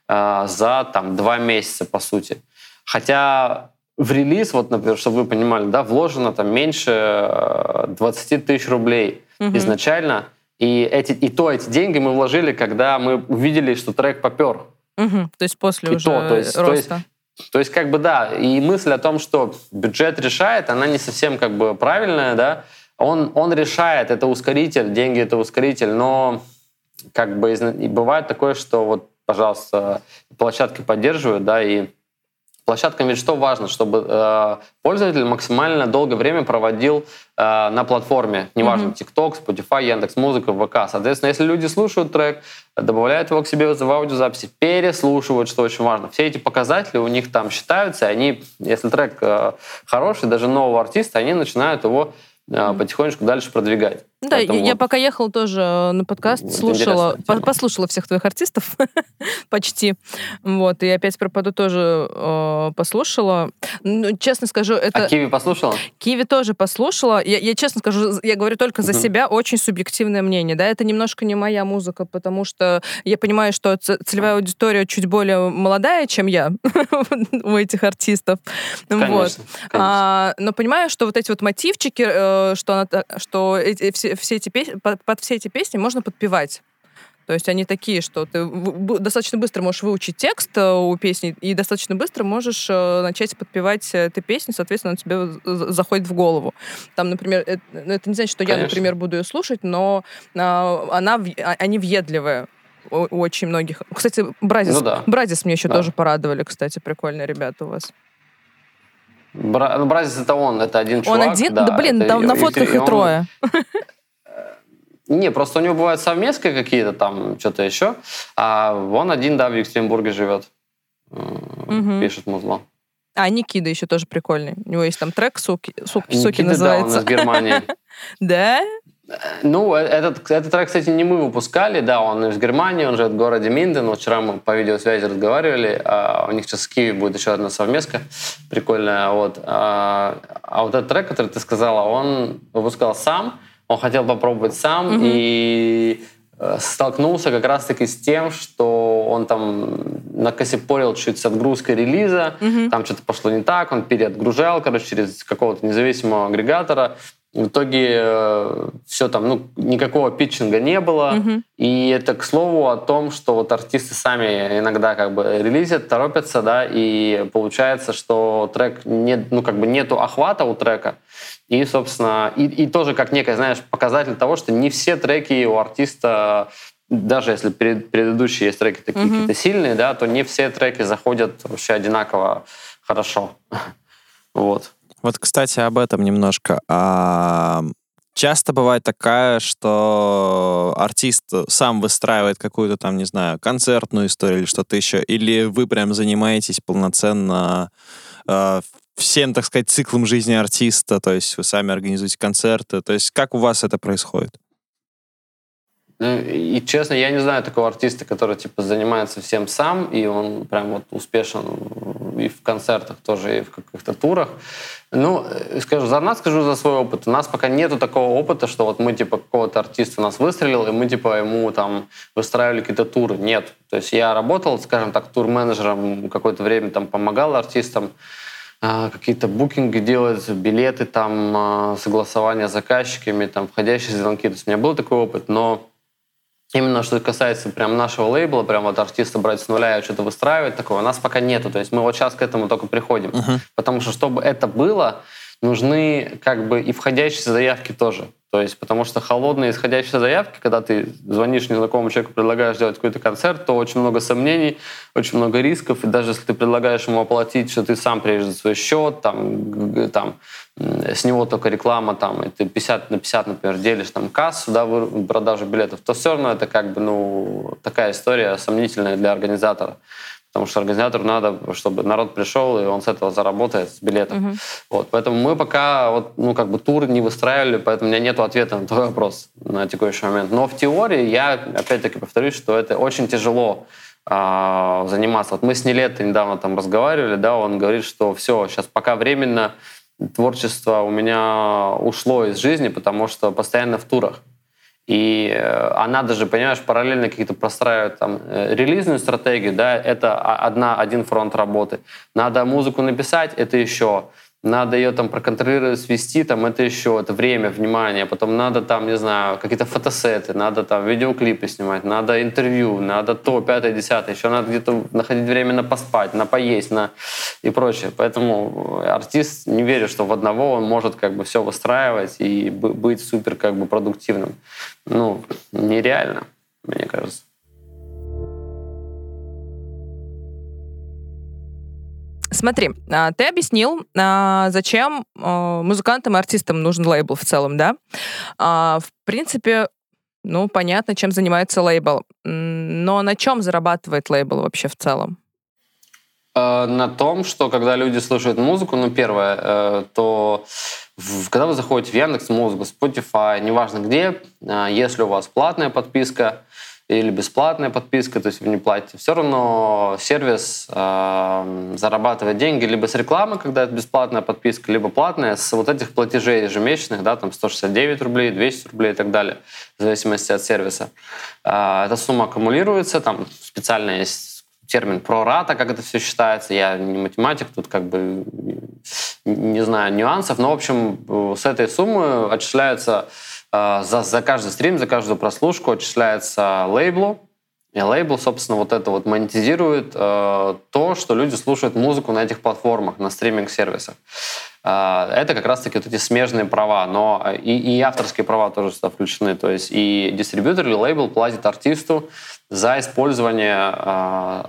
mm-hmm. за там два месяца, по сути. Хотя в релиз, вот, например, чтобы вы понимали, да, вложено там меньше 20 э, тысяч рублей mm-hmm. изначально. И, эти, и то эти деньги мы вложили, когда мы увидели, что трек попер. Угу, то есть после и уже то, то есть, роста. То есть, то есть, как бы, да, и мысль о том, что бюджет решает, она не совсем как бы правильная, да, он, он решает, это ускоритель, деньги это ускоритель, но как бы и бывает такое, что вот, пожалуйста, площадки поддерживают, да, и Площадкам ведь что важно, чтобы э, пользователь максимально долгое время проводил э, на платформе, неважно, mm-hmm. TikTok, Spotify, Яндекс Музыка, ВК. Соответственно, если люди слушают трек, добавляют его к себе в аудиозаписи, переслушивают, что очень важно. Все эти показатели у них там считаются, и они, если трек э, хороший, даже нового артиста, они начинают его э, потихонечку дальше продвигать. Да, Поэтому я, вот... пока ехал тоже э, на подкаст, слушала, по послушала всех твоих артистов почти, вот, и опять пропаду тоже э, послушала. Ну, честно скажу, это... А Киви послушала? Киви тоже послушала. Я, я честно скажу, я говорю только за себя, очень субъективное мнение, да, это немножко не моя музыка, потому что я понимаю, что целевая аудитория чуть более молодая, чем я у этих артистов, конечно, вот. Конечно. А, но понимаю, что вот эти вот мотивчики, э, что, она, что эти, все все эти песни, под, под все эти песни можно подпевать. То есть они такие, что ты достаточно быстро можешь выучить текст э, у песни и достаточно быстро можешь э, начать подпевать эту песню, соответственно, он тебе заходит в голову. Там, например, это, это не значит, что Конечно. я, например, буду ее слушать, но а, она, а, они въедливые у, очень многих. Кстати, Бразис, ну, да. Бразис мне еще да. тоже порадовали, кстати, прикольные ребята у вас. Бра... Ну, Бразис это он, это один чувак. Он один? Да, да блин, там на фотках и, и, и трое. Не, просто у него бывают совместные какие-то там, что-то еще. А он один, да, в Екатеринбурге живет. Угу. Пишет музло. А, Никида еще тоже прикольный. У него есть там трек «Суки», суки, суки называется. да, он из Германии. Да? Ну, э, этот, этот трек, кстати, не мы выпускали, да, он из Германии, он живет в городе Минден. Вчера мы по видеосвязи разговаривали, а у них сейчас в Киеве будет еще одна совместка прикольная. Вот. А, а вот этот трек, который ты сказала, он выпускал сам, он хотел попробовать сам, mm-hmm. и э, столкнулся как раз-таки с тем, что он там накосипорил чуть с отгрузкой релиза, mm-hmm. там что-то пошло не так, он переотгружал, короче, через какого-то независимого агрегатора, в итоге э, все там, ну, никакого питчинга не было. Mm-hmm. И это, к слову, о том, что вот артисты сами иногда как бы релизят, торопятся, да, и получается, что трек, нет, ну, как бы нету охвата у трека. И, собственно, и, и тоже как некий, знаешь, показатель того, что не все треки у артиста даже если перед, предыдущие есть треки такие mm-hmm. какие-то сильные, да, то не все треки заходят вообще одинаково хорошо. вот. Вот, кстати, об этом немножко. А, часто бывает такая, что артист сам выстраивает какую-то там, не знаю, концертную историю или что-то еще, или вы прям занимаетесь полноценно э, всем, так сказать, циклом жизни артиста, то есть вы сами организуете концерты, то есть как у вас это происходит? Ну, и честно, я не знаю такого артиста, который типа занимается всем сам, и он прям вот успешен и в концертах тоже, и в каких-то турах. Ну, э, скажу, за нас скажу за свой опыт. У нас пока нету такого опыта, что вот мы типа какого-то артиста нас выстрелил, и мы типа ему там выстраивали какие-то туры. Нет. То есть я работал, скажем так, тур-менеджером какое-то время, там помогал артистам, а, какие-то букинги делать, билеты, там, а, согласования с заказчиками, там, входящие звонки. То есть у меня был такой опыт, но Именно что касается прям нашего лейбла, прям вот артиста брать с нуля и что-то выстраивать, такого у нас пока нету. То есть мы вот сейчас к этому только приходим. Uh-huh. Потому что, чтобы это было, нужны как бы и входящие заявки тоже. То есть, потому что холодные исходящие заявки, когда ты звонишь незнакомому человеку, предлагаешь сделать какой-то концерт, то очень много сомнений, очень много рисков. И даже если ты предлагаешь ему оплатить, что ты сам приедешь за свой счет, там, там, с него только реклама, там, и ты 50 на 50, например, делишь там кассу, да, продажу билетов, то все равно это как бы, ну, такая история сомнительная для организатора потому что организатору надо, чтобы народ пришел, и он с этого заработает, с билетов. Угу. Вот, поэтому мы пока вот, ну, как бы тур не выстраивали, поэтому у меня нет ответа на твой вопрос на текущий момент. Но в теории я, опять-таки, повторюсь, что это очень тяжело э, заниматься. Вот мы с Нелетой недавно там разговаривали, да, он говорит, что все, сейчас пока временно творчество у меня ушло из жизни, потому что постоянно в турах. И э, она даже, понимаешь, параллельно какие-то простраивает там э, релизную стратегию, да, это одна, один фронт работы. Надо музыку написать, это еще надо ее там проконтролировать, свести, там это еще, это время, внимание, потом надо там, не знаю, какие-то фотосеты, надо там видеоклипы снимать, надо интервью, надо то, пятое, десятое, еще надо где-то находить время на поспать, на поесть, на и прочее. Поэтому артист, не верю, что в одного он может как бы все выстраивать и быть супер как бы продуктивным. Ну, нереально, мне кажется. Смотри, а, ты объяснил, а, зачем а, музыкантам и артистам нужен лейбл в целом, да? В принципе, ну, понятно, чем занимается лейбл. Но на чем зарабатывает лейбл вообще в целом? На том, что когда люди слушают музыку, ну, первое, э, то когда вы заходите в Яндекс Музыку, Spotify, неважно где, если у вас платная подписка, или бесплатная подписка, то есть вы не платите, все равно сервис э, зарабатывает деньги либо с рекламы, когда это бесплатная подписка, либо платная, с вот этих платежей ежемесячных, да, там 169 рублей, 200 рублей и так далее, в зависимости от сервиса. Э, эта сумма аккумулируется, там специально есть термин прората, как это все считается. Я не математик, тут как бы не знаю нюансов, но, в общем, с этой суммы отчисляются э, за, за каждый стрим, за каждую прослушку отчисляется лейблу, и лейбл, собственно, вот это вот монетизирует э, то, что люди слушают музыку на этих платформах, на стриминг-сервисах. Э, это как раз-таки вот эти смежные права, но и, и авторские права тоже сюда включены. То есть и дистрибьютор или лейбл платит артисту за использование, э,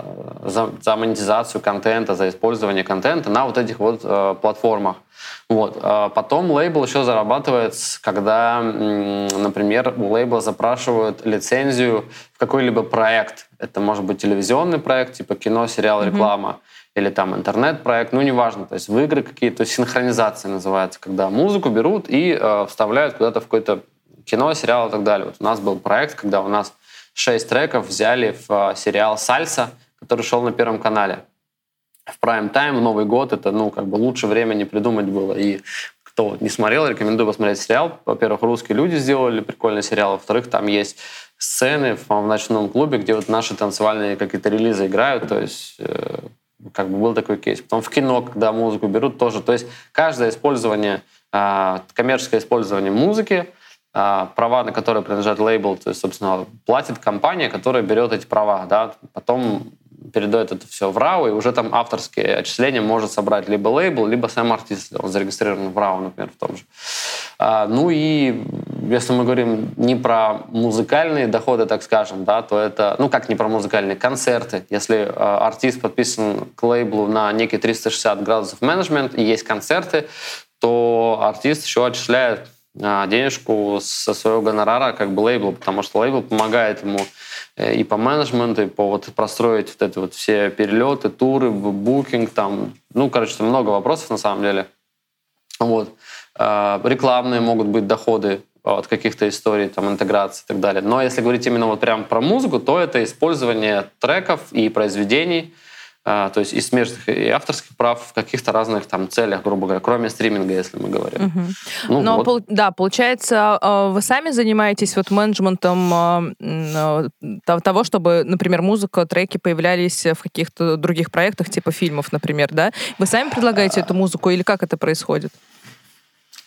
за, за монетизацию контента, за использование контента на вот этих вот э, платформах. Вот. А потом лейбл еще зарабатывает, когда, например, у лейбла запрашивают лицензию в какой-либо проект. Это может быть телевизионный проект, типа кино, сериал, реклама, mm-hmm. или там интернет-проект, ну, неважно. То есть в игры какие-то, синхронизация называется, когда музыку берут и э, вставляют куда-то в какое-то кино, сериал и так далее. Вот у нас был проект, когда у нас шесть треков взяли в э, сериал «Сальса», который шел на Первом канале в прайм-тайм, в Новый год, это, ну, как бы лучше не придумать было. И кто не смотрел, рекомендую посмотреть сериал. Во-первых, русские люди сделали прикольный сериал. Во-вторых, там есть сцены в ночном клубе, где вот наши танцевальные какие-то релизы играют. То есть э, как бы был такой кейс. Потом в кино, когда музыку берут, тоже. То есть каждое использование, э, коммерческое использование музыки, э, права, на которые принадлежат лейбл, то есть, собственно, платит компания, которая берет эти права. Да? Потом передает это все в RAW, и уже там авторские отчисления может собрать либо лейбл, либо сам артист, он зарегистрирован в RAW, например, в том же. А, ну и если мы говорим не про музыкальные доходы, так скажем, да, то это, ну как не про музыкальные, концерты. Если а, артист подписан к лейблу на некий 360 градусов менеджмент и есть концерты, то артист еще отчисляет а, денежку со своего гонорара как бы лейблу, потому что лейбл помогает ему и по менеджменту, и по вот простроить вот это вот все перелеты, туры, букинг, там, ну, короче, там много вопросов на самом деле. Вот. А, рекламные могут быть доходы от каких-то историй, там, интеграции и так далее. Но если говорить именно вот прям про музыку, то это использование треков и произведений – то есть и смежных, и авторских прав в каких-то разных там целях, грубо говоря, кроме стриминга, если мы говорим. Угу. Ну, Но, вот. пол, да, получается, а, вы сами занимаетесь вот менеджментом а, того, чтобы, например, музыка, треки появлялись в каких-то других проектах, типа фильмов, например, да? Вы сами предлагаете эту музыку или как это происходит?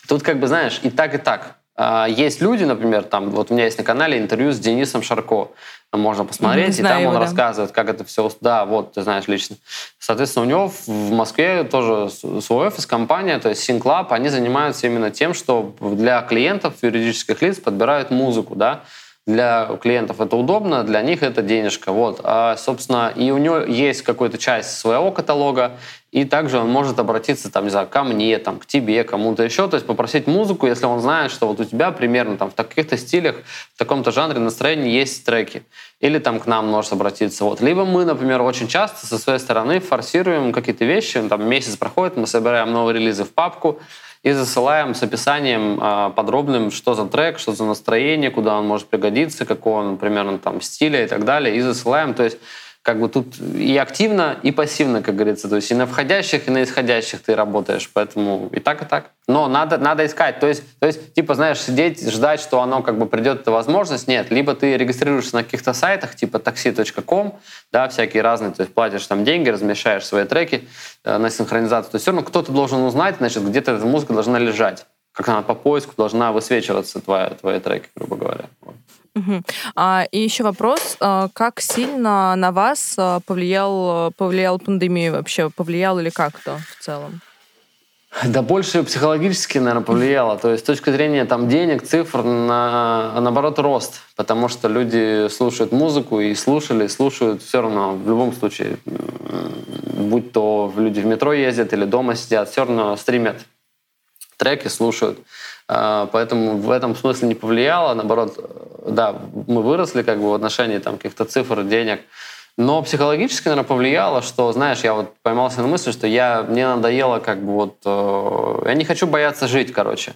Тут как бы, знаешь, и так, и так. Есть люди, например, там, вот у меня есть на канале интервью с Денисом Шарко можно посмотреть, и там он да. рассказывает, как это все... Да, вот, ты знаешь лично. Соответственно, у него в Москве тоже свой офис, компания, то есть SyncLab, они занимаются именно тем, что для клиентов юридических лиц подбирают музыку, да, для клиентов это удобно, для них это денежка. Вот. А, собственно, и у него есть какая-то часть своего каталога, и также он может обратиться, там, не знаю, ко мне, там, к тебе, кому-то еще, то есть попросить музыку, если он знает, что вот у тебя примерно там в таких-то стилях, в таком-то жанре настроения есть треки. Или там к нам может обратиться. Вот. Либо мы, например, очень часто со своей стороны форсируем какие-то вещи, там месяц проходит, мы собираем новые релизы в папку, и засылаем с описанием э, подробным, что за трек, что за настроение, куда он может пригодиться, какого он примерно там стиля и так далее, и засылаем. То есть как бы тут и активно, и пассивно, как говорится. То есть и на входящих, и на исходящих ты работаешь. Поэтому и так, и так. Но надо, надо искать. То есть, то есть, типа, знаешь, сидеть, ждать, что оно как бы придет, эта возможность, нет. Либо ты регистрируешься на каких-то сайтах, типа taxi.com, да, всякие разные, то есть платишь там деньги, размещаешь свои треки э, на синхронизацию. То есть все равно кто-то должен узнать, значит, где-то эта музыка должна лежать. Как она по поиску должна высвечиваться, твоя, твои треки, грубо говоря. Угу. А, и еще вопрос, а, как сильно на вас а, повлиял, повлиял пандемия вообще? Повлиял или как-то в целом? Да больше психологически, наверное, повлияло. То есть с точки зрения там, денег, цифр, на, наоборот, рост. Потому что люди слушают музыку и слушали, слушают все равно в любом случае. Будь то люди в метро ездят или дома сидят, все равно стримят треки, слушают. А, поэтому в этом смысле не повлияло. Наоборот, да, мы выросли как бы в отношении там каких-то цифр, денег. Но психологически, наверное, повлияло, что, знаешь, я вот поймался на мысли, что я, мне надоело как бы вот... Э, я не хочу бояться жить, короче.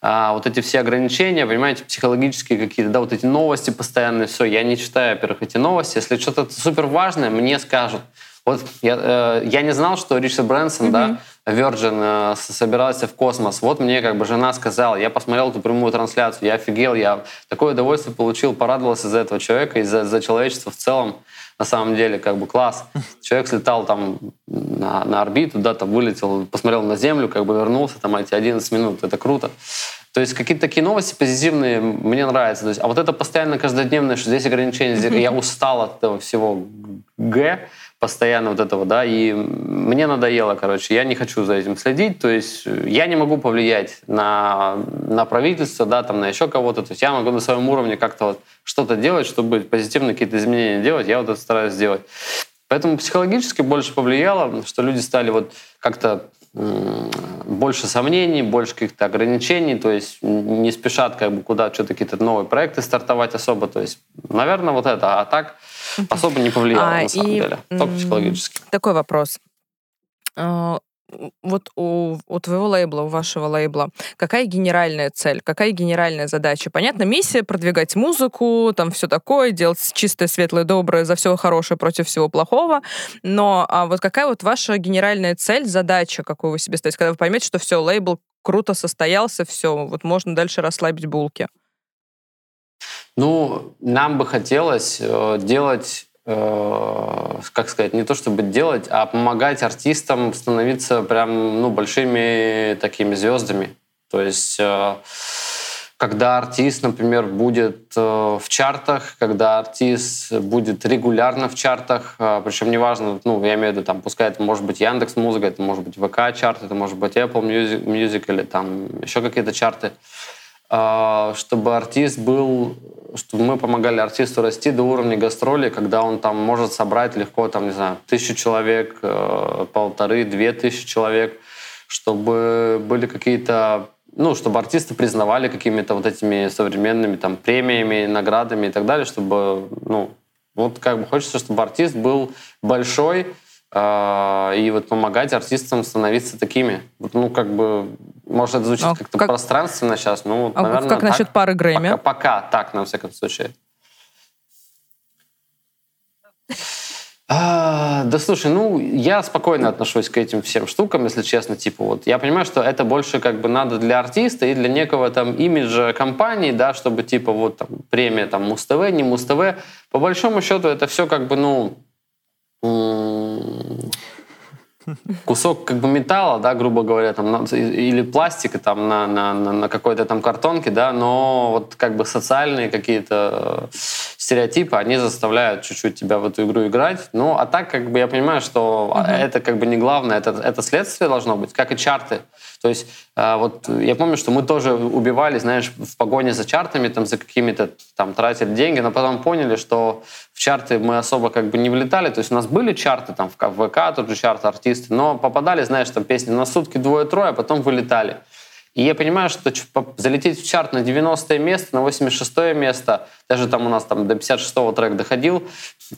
А вот эти все ограничения, понимаете, психологические какие-то, да, вот эти новости постоянные, все, я не читаю, во-первых, эти новости. Если что-то супер важное, мне скажут. Вот я, э, я не знал, что Ричард Брэнсон, mm-hmm. да, Virgin э, собирался в космос. Вот мне как бы жена сказала, я посмотрел эту прямую трансляцию, я офигел, я такое удовольствие получил, порадовался за этого человека и за, за человечество в целом. На самом деле, как бы класс. Человек слетал там на, на орбиту, да, там вылетел, посмотрел на Землю, как бы вернулся, там эти 11 минут, это круто. То есть какие-то такие новости позитивные мне нравятся. То есть, а вот это постоянно каждодневное, что здесь ограничения, здесь, я устал от этого всего Г, постоянно вот этого, да, и мне надоело, короче, я не хочу за этим следить, то есть я не могу повлиять на, на правительство, да, там, на еще кого-то, то есть я могу на своем уровне как-то вот что-то делать, чтобы позитивные какие-то изменения делать, я вот это стараюсь сделать. Поэтому психологически больше повлияло, что люди стали вот как-то больше сомнений, больше каких-то ограничений, то есть не спешат как бы куда что-то какие-то новые проекты стартовать особо, то есть, наверное, вот это, а так особо не повлияло а, на самом и, деле, только психологически. Такой вопрос. А, вот у, у твоего лейбла, у вашего лейбла, какая генеральная цель, какая генеральная задача? Понятно, миссия продвигать музыку, там все такое, делать чистое, светлое, доброе, за все хорошее против всего плохого. Но а вот какая вот ваша генеральная цель, задача, какую вы себе ставите, когда вы поймете, что все, лейбл круто состоялся, все, вот можно дальше расслабить булки? Ну, нам бы хотелось э, делать Э, как сказать, не то чтобы делать, а помогать артистам становиться прям ну, большими такими звездами. То есть э, когда артист, например, будет в чартах, когда артист будет регулярно в чартах, причем неважно, ну, я имею в виду, там, пускай это может быть Яндекс Музыка, это может быть ВК чарт, это может быть Apple Music, Music или там еще какие-то чарты, чтобы артист был чтобы мы помогали артисту расти до уровня гастроли, когда он там может собрать легко, там, не знаю, тысячу человек, э, полторы, две тысячи человек, чтобы были какие-то ну, чтобы артисты признавали какими-то вот этими современными там премиями, наградами и так далее, чтобы, ну, вот как бы хочется, чтобы артист был большой, э, и вот помогать артистам становиться такими. Ну, как бы может, это звучит а как-то как... пространственно сейчас, ну, а наверное, как так, насчет пары Грэмми? Пока, пока так, на всяком случае. А, да слушай, ну, я спокойно отношусь к этим всем штукам, если честно, типа вот. Я понимаю, что это больше как бы надо для артиста и для некого там имиджа компании, да, чтобы типа вот там премия там Муз-ТВ, не Муз-ТВ. По большому счету это все как бы, ну, кусок как бы металла, да, грубо говоря, там, или пластика там на, на, на какой-то там картонке, да, но вот как бы социальные какие-то э, стереотипы, они заставляют чуть-чуть тебя в эту игру играть. Ну, а так как бы я понимаю, что угу. это как бы не главное, это, это следствие должно быть, как и чарты. То есть э, вот я помню, что мы тоже убивали, знаешь, в погоне за чартами, там, за какими-то там тратили деньги, но потом поняли, что в чарты мы особо как бы не влетали. То есть у нас были чарты там в ВК, тот же чарт артисты, но попадали, знаешь, там песни на сутки двое-трое, а потом вылетали. И я понимаю, что залететь в чарт на 90 место, на 86 место, даже там у нас там до 56-го трек доходил,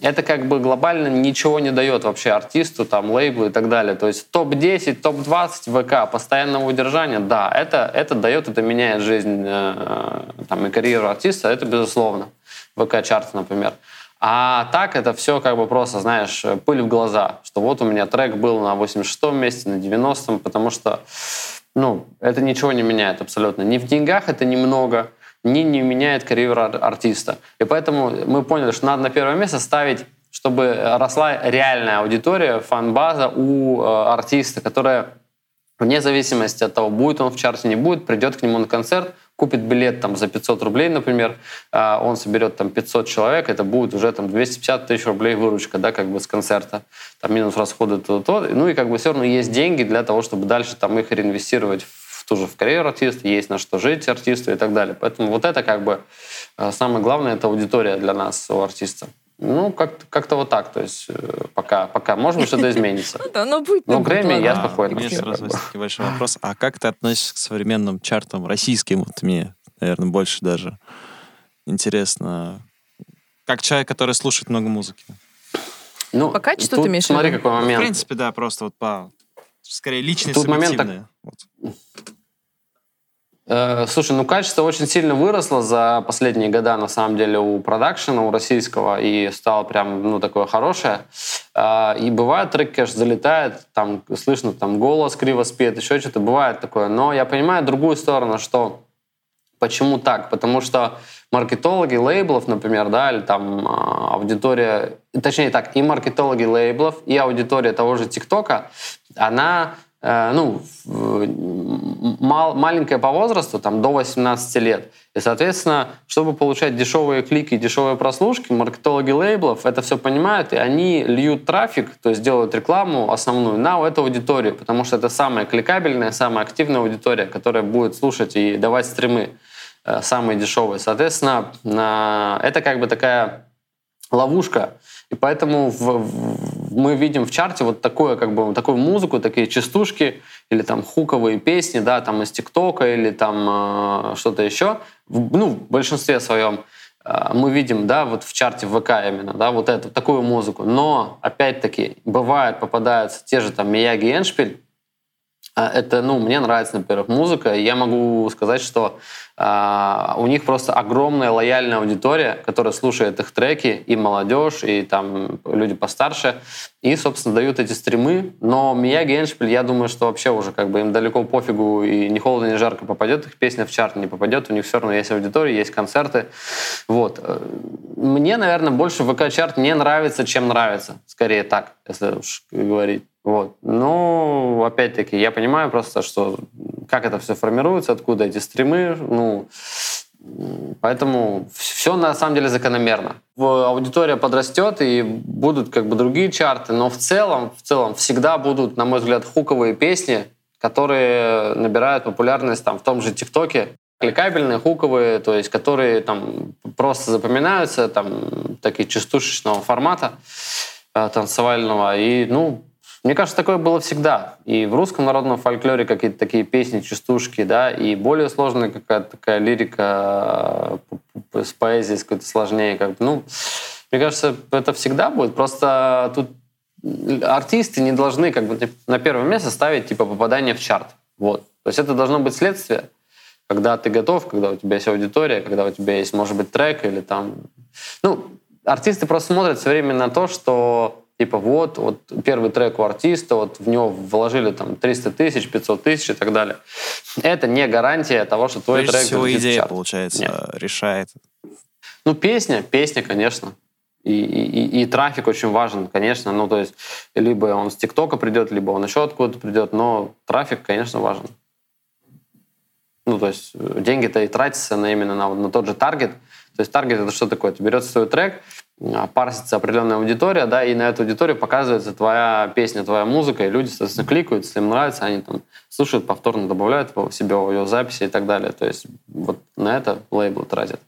это как бы глобально ничего не дает вообще артисту, там, лейблу и так далее. То есть топ-10, топ-20 ВК, постоянного удержания, да, это, это дает, это меняет жизнь э, там, и карьеру артиста, это безусловно. ВК-чарт, например. А так это все как бы просто, знаешь, пыль в глаза, что вот у меня трек был на 86-м месте, на 90-м, потому что ну, это ничего не меняет абсолютно. Ни в деньгах это немного, ни не меняет карьеру артиста. И поэтому мы поняли, что надо на первое место ставить, чтобы росла реальная аудитория, фан-база у э, артиста, которая вне зависимости от того, будет он в чарте, не будет, придет к нему на концерт, купит билет там за 500 рублей, например, а, он соберет там 500 человек, это будет уже там 250 тысяч рублей выручка, да, как бы с концерта, там минус расходы, то, то, ну и как бы все равно есть деньги для того, чтобы дальше там их реинвестировать в ту же в карьеру артиста, есть на что жить артисту и так далее. Поэтому вот это как бы а, самое главное, это аудитория для нас у артиста. Ну, как-то как вот так. То есть э, пока, пока. Может быть, что-то изменится. Ну да, но будет. Ну, Грэмми я спокойно. Мне сразу возникает большой вопрос. А как ты относишься к современным чартам российским? Вот мне, наверное, больше даже интересно. Как человек, который слушает много музыки. Ну, по качеству ты имеешь Смотри, какой момент. В принципе, да, просто вот по... Скорее, личные, тут субъективные. Момент так... Э, слушай, ну качество очень сильно выросло за последние года, на самом деле, у продакшена, у российского, и стало прям, ну, такое хорошее. Э, и бывает, трек, конечно, залетает, там слышно, там голос криво спет, еще что-то, бывает такое. Но я понимаю другую сторону, что почему так? Потому что маркетологи лейблов, например, да, или там э, аудитория, точнее так, и маркетологи лейблов, и аудитория того же ТикТока, она ну, мал, маленькая по возрасту, там, до 18 лет. И, соответственно, чтобы получать дешевые клики, дешевые прослушки, маркетологи лейблов это все понимают, и они льют трафик, то есть делают рекламу основную на эту аудиторию, потому что это самая кликабельная, самая активная аудитория, которая будет слушать и давать стримы э, самые дешевые. Соответственно, это как бы такая ловушка, и поэтому в, в, мы видим в чарте вот такое, как бы, такую музыку, такие частушки или там хуковые песни, да, там из ТикТока или там э, что-то еще. В, ну, в большинстве своем э, мы видим, да, вот в чарте ВК именно, да, вот эту, такую музыку. Но, опять-таки, бывает, попадаются те же там Мияги Эншпиль, а, это, ну, мне нравится, во-первых, музыка. Я могу сказать, что э, у них просто огромная лояльная аудитория, которая слушает их треки, и молодежь, и там люди постарше, и, собственно, дают эти стримы. Но Мияги Эншпиль, я думаю, что вообще уже как бы им далеко пофигу, и ни холодно, ни жарко попадет их песня в чарт, не попадет, у них все равно есть аудитория, есть концерты. Вот. Мне, наверное, больше ВК-чарт не нравится, чем нравится. Скорее так, если уж говорить. Вот. Ну, опять-таки, я понимаю просто, что как это все формируется, откуда эти стримы, ну, Поэтому все на самом деле закономерно. Аудитория подрастет и будут как бы другие чарты, но в целом, в целом всегда будут, на мой взгляд, хуковые песни, которые набирают популярность там в том же ТикТоке. Кликабельные, хуковые, то есть которые там просто запоминаются, там такие частушечного формата э, танцевального. И, ну, мне кажется, такое было всегда. И в русском народном фольклоре какие-то такие песни, частушки, да, и более сложная какая-то такая лирика э, с поэзией, с какой-то сложнее. Как ну, мне кажется, это всегда будет. Просто тут артисты не должны как бы на первое место ставить типа попадание в чарт. Вот. То есть это должно быть следствие, когда ты готов, когда у тебя есть аудитория, когда у тебя есть, может быть, трек или там... Ну, артисты просто смотрят все время на то, что Типа вот, вот первый трек у артиста, вот в него вложили там 300 тысяч, 500 тысяч и так далее. Это не гарантия того, что твой Прежде трек всего идея, получается, Нет. решает. Ну, песня, песня, конечно. И, и, и трафик очень важен, конечно. Ну, то есть, либо он с ТикТока придет, либо он еще откуда-то придет, но трафик, конечно, важен. Ну, то есть, деньги-то и тратятся на, именно на, на тот же таргет. То есть, таргет — это что такое? Это берется свой трек, парсится определенная аудитория, да, и на эту аудиторию показывается твоя песня, твоя музыка, и люди, соответственно, кликают, если им нравится, они там слушают, повторно добавляют в себя ее записи и так далее. То есть вот на это лейбл тратят.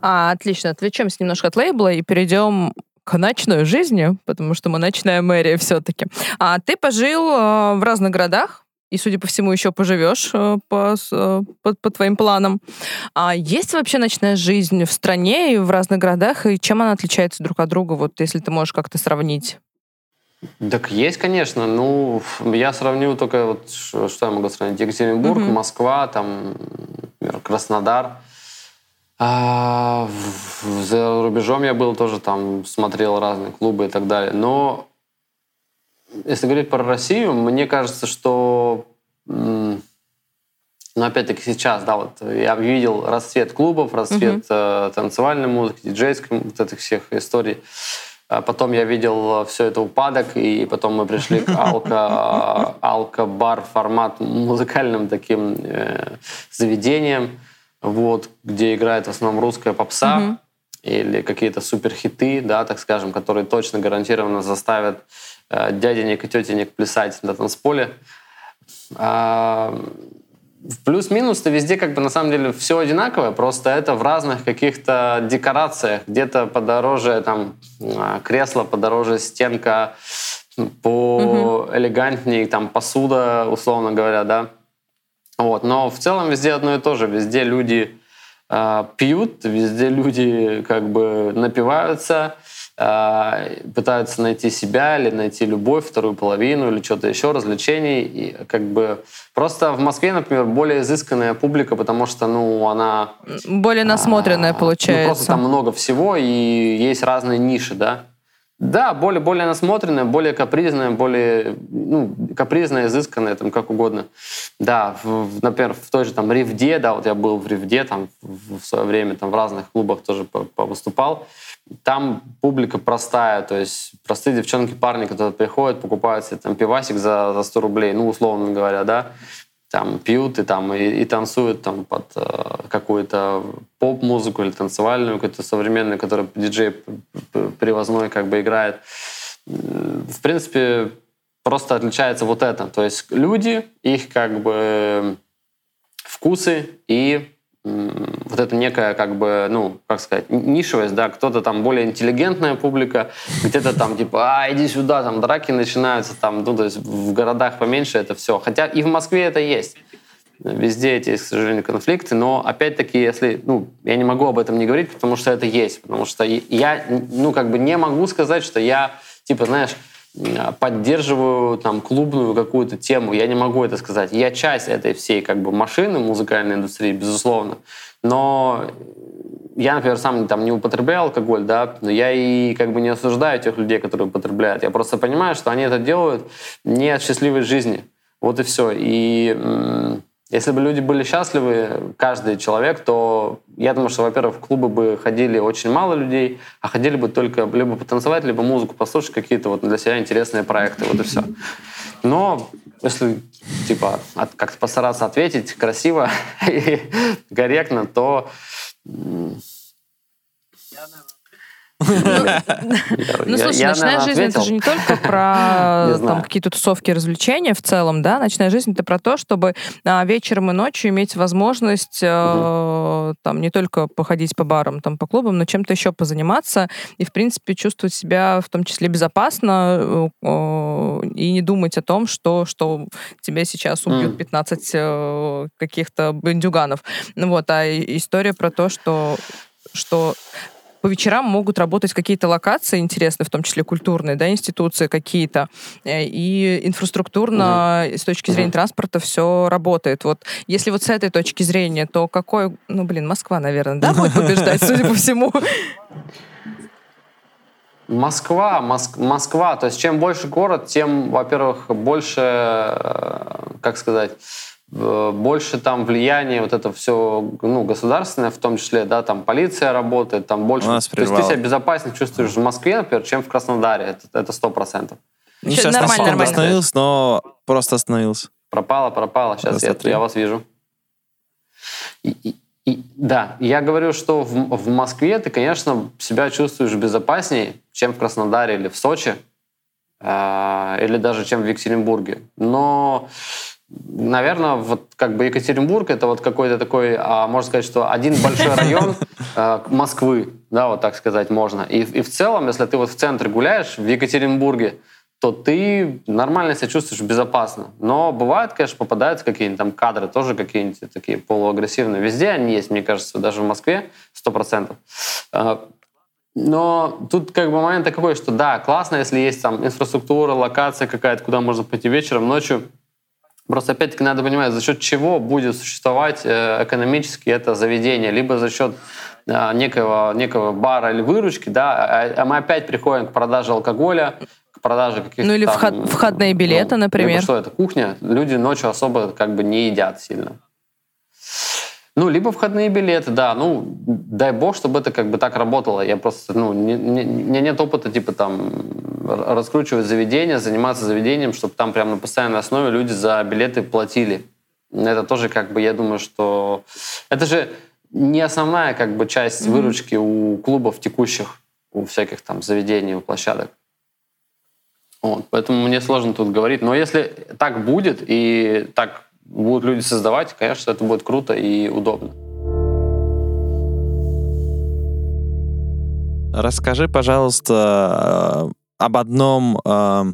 А, отлично. Отвлечемся немножко от лейбла и перейдем к ночной жизни, потому что мы ночная мэрия все-таки. А ты пожил э, в разных городах, и, судя по всему, еще поживешь э, по, э, по, по твоим планам. А есть вообще ночная жизнь в стране и в разных городах, и чем она отличается друг от друга, вот если ты можешь как-то сравнить? Так есть, конечно. Ну, я сравню только вот, что я могу сравнить? Екатеринбург, mm-hmm. Москва, там, например, Краснодар. А, за рубежом я был тоже там, смотрел разные клубы и так далее. Но если говорить про Россию, мне кажется, что ну, опять-таки сейчас, да, вот я видел расцвет клубов, расцвет uh-huh. танцевальной музыки, диджейской, вот этих всех историй. А потом я видел все это упадок, и потом мы пришли к алко, алко-бар формат музыкальным таким э, заведением, вот, где играет в основном русская попса uh-huh. Или какие-то суперхиты, да, так скажем, которые точно гарантированно заставят Э, дяденек и тетенек плясать на танцполе. А, плюс-минус-то везде как бы на самом деле все одинаковое, просто это в разных каких-то декорациях. Где-то подороже там а, кресло, подороже стенка, по элегантнее там посуда, условно говоря, да. Вот. Но в целом везде одно и то же. Везде люди пьют, везде люди как бы напиваются, а, пытаются найти себя или найти любовь, вторую половину или что-то еще, развлечений. И как бы просто в Москве, например, более изысканная публика, потому что, ну, она... Более насмотренная, а, получается. Ну, просто там много всего, и есть разные ниши, да. Да, более, более насмотренная, более капризная, более ну, капризная, изысканная, там как угодно. Да, в, например, в той же там Ривде, да, вот я был в Ривде там в, в свое время, там в разных клубах тоже выступал. Там публика простая, то есть простые девчонки, парни, которые приходят, покупают себе там пивасик за, за 100 рублей, ну, условно говоря, да, там пьют и там и, и танцуют там под э, какую-то поп-музыку или танцевальную какую-то современную, которую диджей привозной как бы играет. В принципе, просто отличается вот это. То есть люди, их как бы вкусы и вот это некая, как бы, ну, как сказать, нишевость, да, кто-то там более интеллигентная публика, где-то там типа, а, иди сюда, там драки начинаются, там, ну, то есть в городах поменьше это все. Хотя и в Москве это есть. Везде эти, к сожалению, конфликты, но опять-таки, если, ну, я не могу об этом не говорить, потому что это есть, потому что я, ну, как бы не могу сказать, что я, типа, знаешь, поддерживаю там клубную какую-то тему. Я не могу это сказать. Я часть этой всей как бы машины музыкальной индустрии, безусловно. Но я, например, сам там не употребляю алкоголь, да, но я и как бы не осуждаю тех людей, которые употребляют. Я просто понимаю, что они это делают не от счастливой жизни. Вот и все. И если бы люди были счастливы, каждый человек, то я думаю, что, во-первых, в клубы бы ходили очень мало людей, а ходили бы только либо потанцевать, либо музыку послушать, какие-то вот для себя интересные проекты, вот и все. Но если типа как-то постараться ответить красиво и корректно, то Ну, слушай, ночная жизнь это же не только про там какие-то тусовки, развлечения в целом, да, ночная жизнь это про то, чтобы а, вечером и ночью иметь возможность э, там не только походить по барам, там по клубам, но чем-то еще позаниматься и, в принципе, чувствовать себя в том числе безопасно э, и не думать о том, что, что тебя сейчас убьют 15 э, каких-то бандюганов. Ну вот, а история про то, что что по вечерам могут работать какие-то локации интересные, в том числе культурные, да, институции какие-то, э, и инфраструктурно угу. с точки зрения угу. транспорта все работает. Вот если вот с этой точки зрения, то какой, ну, блин, Москва, наверное, да, будет побеждать, судя по всему? Москва, Моск, Москва, то есть чем больше город, тем, во-первых, больше, э, как сказать, больше там влияние вот это все ну, государственное, в том числе, да, там полиция работает, там больше. То есть ты себя безопаснее чувствуешь в Москве, например, чем в Краснодаре. Это сто процентов. Ну, сейчас нормально, нормально. остановился, но просто остановился. Пропало, пропало. Сейчас я, я вас вижу. И, и, и, да, я говорю, что в, в Москве ты, конечно, себя чувствуешь безопаснее, чем в Краснодаре или в Сочи, э, или даже чем в Екатеринбурге. Но Наверное, вот как бы Екатеринбург это вот какой-то такой, а, можно сказать, что один большой район э, Москвы, да, вот так сказать можно. И, и в целом, если ты вот в центре гуляешь в Екатеринбурге, то ты нормально себя чувствуешь безопасно. Но бывают, конечно, попадаются какие-нибудь там кадры, тоже какие-нибудь такие полуагрессивные. Везде они есть, мне кажется, даже в Москве, сто процентов. Э, но тут как бы момент такой, что да, классно, если есть там инфраструктура, локация какая-то, куда можно пойти вечером, ночью. Просто опять-таки надо понимать, за счет чего будет существовать э, экономически это заведение, либо за счет э, некого, некого бара или выручки, да, а, а мы опять приходим к продаже алкоголя, к продаже каких-то Ну или там, вход, входные билеты, ну, например. что это, кухня, люди ночью особо как бы не едят сильно. Ну, либо входные билеты, да. Ну, дай бог, чтобы это как бы так работало. Я просто, ну, не, не, меня нет опыта, типа, там, раскручивать заведение, заниматься заведением, чтобы там прямо на постоянной основе люди за билеты платили. Это тоже, как бы, я думаю, что... Это же не основная, как бы, часть mm-hmm. выручки у клубов текущих, у всяких там заведений, у площадок. Вот. Поэтому мне сложно тут говорить. Но если так будет и так будут люди создавать, конечно, это будет круто и удобно. Расскажи, пожалуйста, э, об одном э,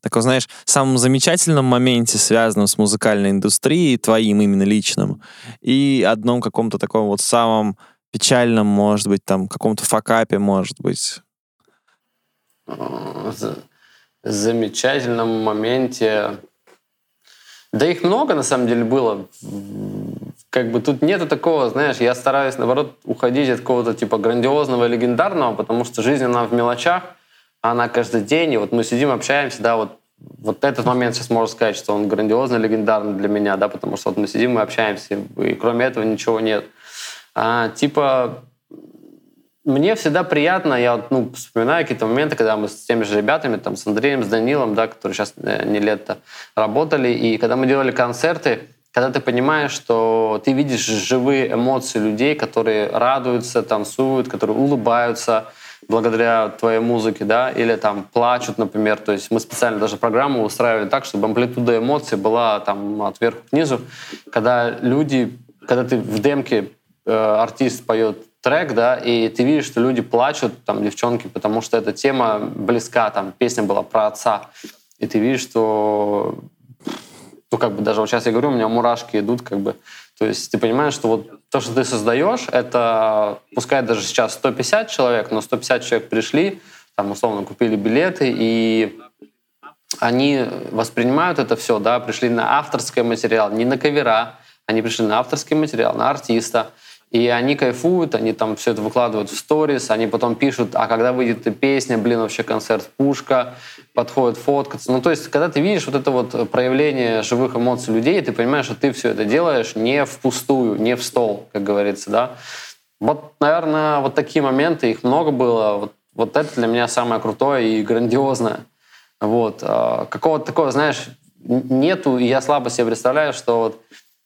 таком, знаешь, самом замечательном моменте, связанном с музыкальной индустрией, твоим именно личным, и одном каком-то таком вот самом печальном, может быть, там, каком-то факапе, может быть. Замечательном моменте да их много, на самом деле, было. Как бы тут нету такого, знаешь, я стараюсь, наоборот, уходить от какого-то типа грандиозного, легендарного, потому что жизнь, она в мелочах. она каждый день, и вот мы сидим, общаемся, да, вот вот этот момент сейчас можно сказать, что он грандиозный, легендарный для меня, да, потому что вот мы сидим, мы общаемся, и кроме этого ничего нет. А, типа, мне всегда приятно, я ну, вспоминаю какие-то моменты, когда мы с теми же ребятами, там, с Андреем, с Данилом, да, которые сейчас э, не лето работали, и когда мы делали концерты, когда ты понимаешь, что ты видишь живые эмоции людей, которые радуются, танцуют, которые улыбаются, благодаря твоей музыке, да, или там плачут, например. То есть мы специально даже программу устраивали так, чтобы амплитуда эмоций была там от верху к низу. Когда люди, когда ты в демке э, артист поет трек, да, и ты видишь, что люди плачут, там, девчонки, потому что эта тема близка, там, песня была про отца, и ты видишь, что ну, как бы даже вот сейчас я говорю, у меня мурашки идут, как бы, то есть ты понимаешь, что вот то, что ты создаешь, это, пускай даже сейчас 150 человек, но 150 человек пришли, там, условно, купили билеты, и они воспринимают это все, да, пришли на авторский материал, не на кавера, они пришли на авторский материал, на артиста, и они кайфуют, они там все это выкладывают в сторис, они потом пишут, а когда выйдет эта песня, блин, вообще концерт пушка, подходят фоткаться. Ну, то есть, когда ты видишь вот это вот проявление живых эмоций людей, ты понимаешь, что ты все это делаешь не впустую, не в стол, как говорится, да. Вот, наверное, вот такие моменты, их много было. Вот, вот это для меня самое крутое и грандиозное. Вот. А, какого-то такого, знаешь, нету, и я слабо себе представляю, что вот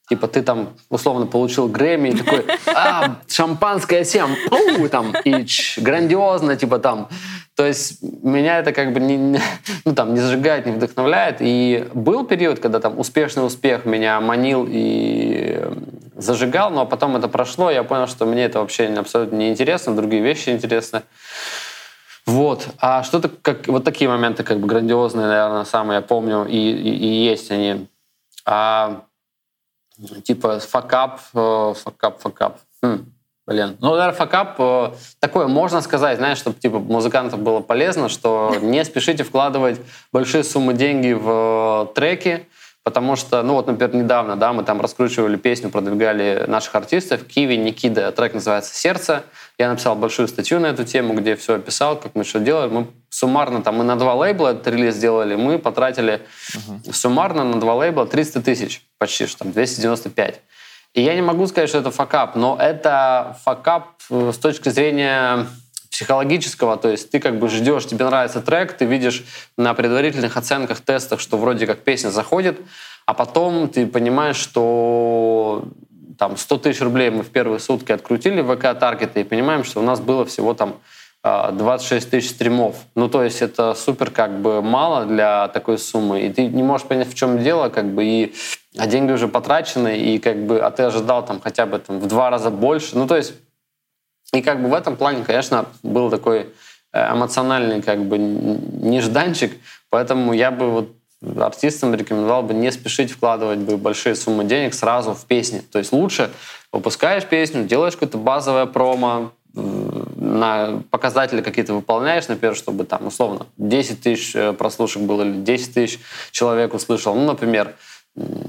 Типа ты там условно получил Грэмми и такой, а, шампанское всем, там, и грандиозно, типа там. То есть меня это как бы не, ну, там, не зажигает, не вдохновляет. И был период, когда там успешный успех меня манил и зажигал, но потом это прошло, я понял, что мне это вообще абсолютно не интересно, другие вещи интересны. Вот. А что-то, как вот такие моменты, как бы грандиозные, наверное, самые я помню, и, и, и есть они. А типа факап, факап, факап. Блин. Ну, наверное, факап э, такое можно сказать, знаешь, чтобы типа музыкантам было полезно, что не спешите вкладывать большие суммы деньги в э, треки, Потому что, ну вот, например, недавно, да, мы там раскручивали песню, продвигали наших артистов. Киви, Никида, трек называется «Сердце». Я написал большую статью на эту тему, где все описал, как мы что делаем. Мы суммарно, там, мы на два лейбла этот релиз сделали, мы потратили uh-huh. суммарно на два лейбла 300 тысяч почти, что там 295. И я не могу сказать, что это факап, но это факап э, с точки зрения психологического, то есть ты как бы ждешь, тебе нравится трек, ты видишь на предварительных оценках, тестах, что вроде как песня заходит, а потом ты понимаешь, что там 100 тысяч рублей мы в первые сутки открутили в ВК-таргеты и понимаем, что у нас было всего там 26 а, тысяч стримов. Ну, то есть это супер как бы мало для такой суммы. И ты не можешь понять, в чем дело, как бы, и а деньги уже потрачены, и как бы, а ты ожидал там хотя бы там, в два раза больше. Ну, то есть и как бы в этом плане, конечно, был такой э, эмоциональный как бы нежданчик, поэтому я бы вот артистам рекомендовал бы не спешить вкладывать бы большие суммы денег сразу в песни. То есть лучше выпускаешь песню, делаешь какое-то базовое промо, на показатели какие-то выполняешь, например, чтобы там условно 10 тысяч э, прослушек было или 10 тысяч человек услышал. Ну, например,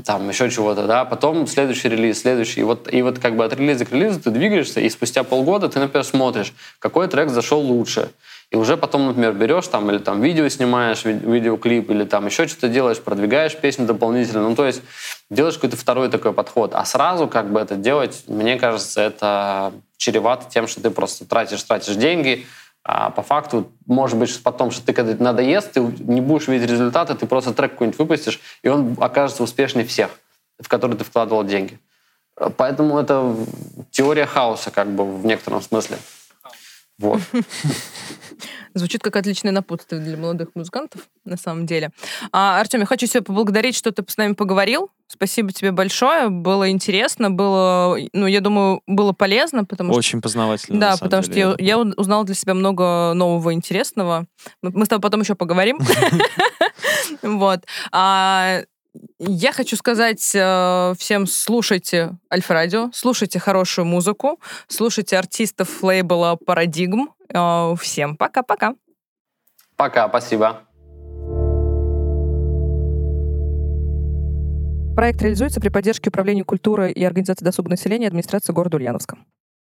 там еще чего-то, да, потом следующий релиз, следующий, и вот, и вот как бы от релиза к релизу ты двигаешься, и спустя полгода ты, например, смотришь, какой трек зашел лучше, и уже потом, например, берешь там или там видео снимаешь, ви- видеоклип, или там еще что-то делаешь, продвигаешь песню дополнительно, ну, то есть делаешь какой-то второй такой подход, а сразу как бы это делать, мне кажется, это чревато тем, что ты просто тратишь, тратишь деньги, а по факту, может быть, потом, что ты когда надоест, ты не будешь видеть результаты, ты просто трек какой-нибудь выпустишь, и он окажется успешнее всех, в которые ты вкладывал деньги. Поэтому это теория хаоса, как бы, в некотором смысле. Вот. Звучит как отличное напутствие для молодых музыкантов, на самом деле. А, Артем, я хочу тебя поблагодарить, что ты с нами поговорил. Спасибо тебе большое. Было интересно, было, ну, я думаю, было полезно, потому Очень что... познавательно. Да, потому деле, что я, я узнала для себя много нового интересного. Мы с тобой потом еще поговорим. Вот. Я хочу сказать э, всем, слушайте Альфа-радио, слушайте хорошую музыку, слушайте артистов лейбла «Парадигм». Э, всем пока-пока. Пока, спасибо. Проект реализуется при поддержке Управления культуры и организации досуга населения администрации города Ульяновска.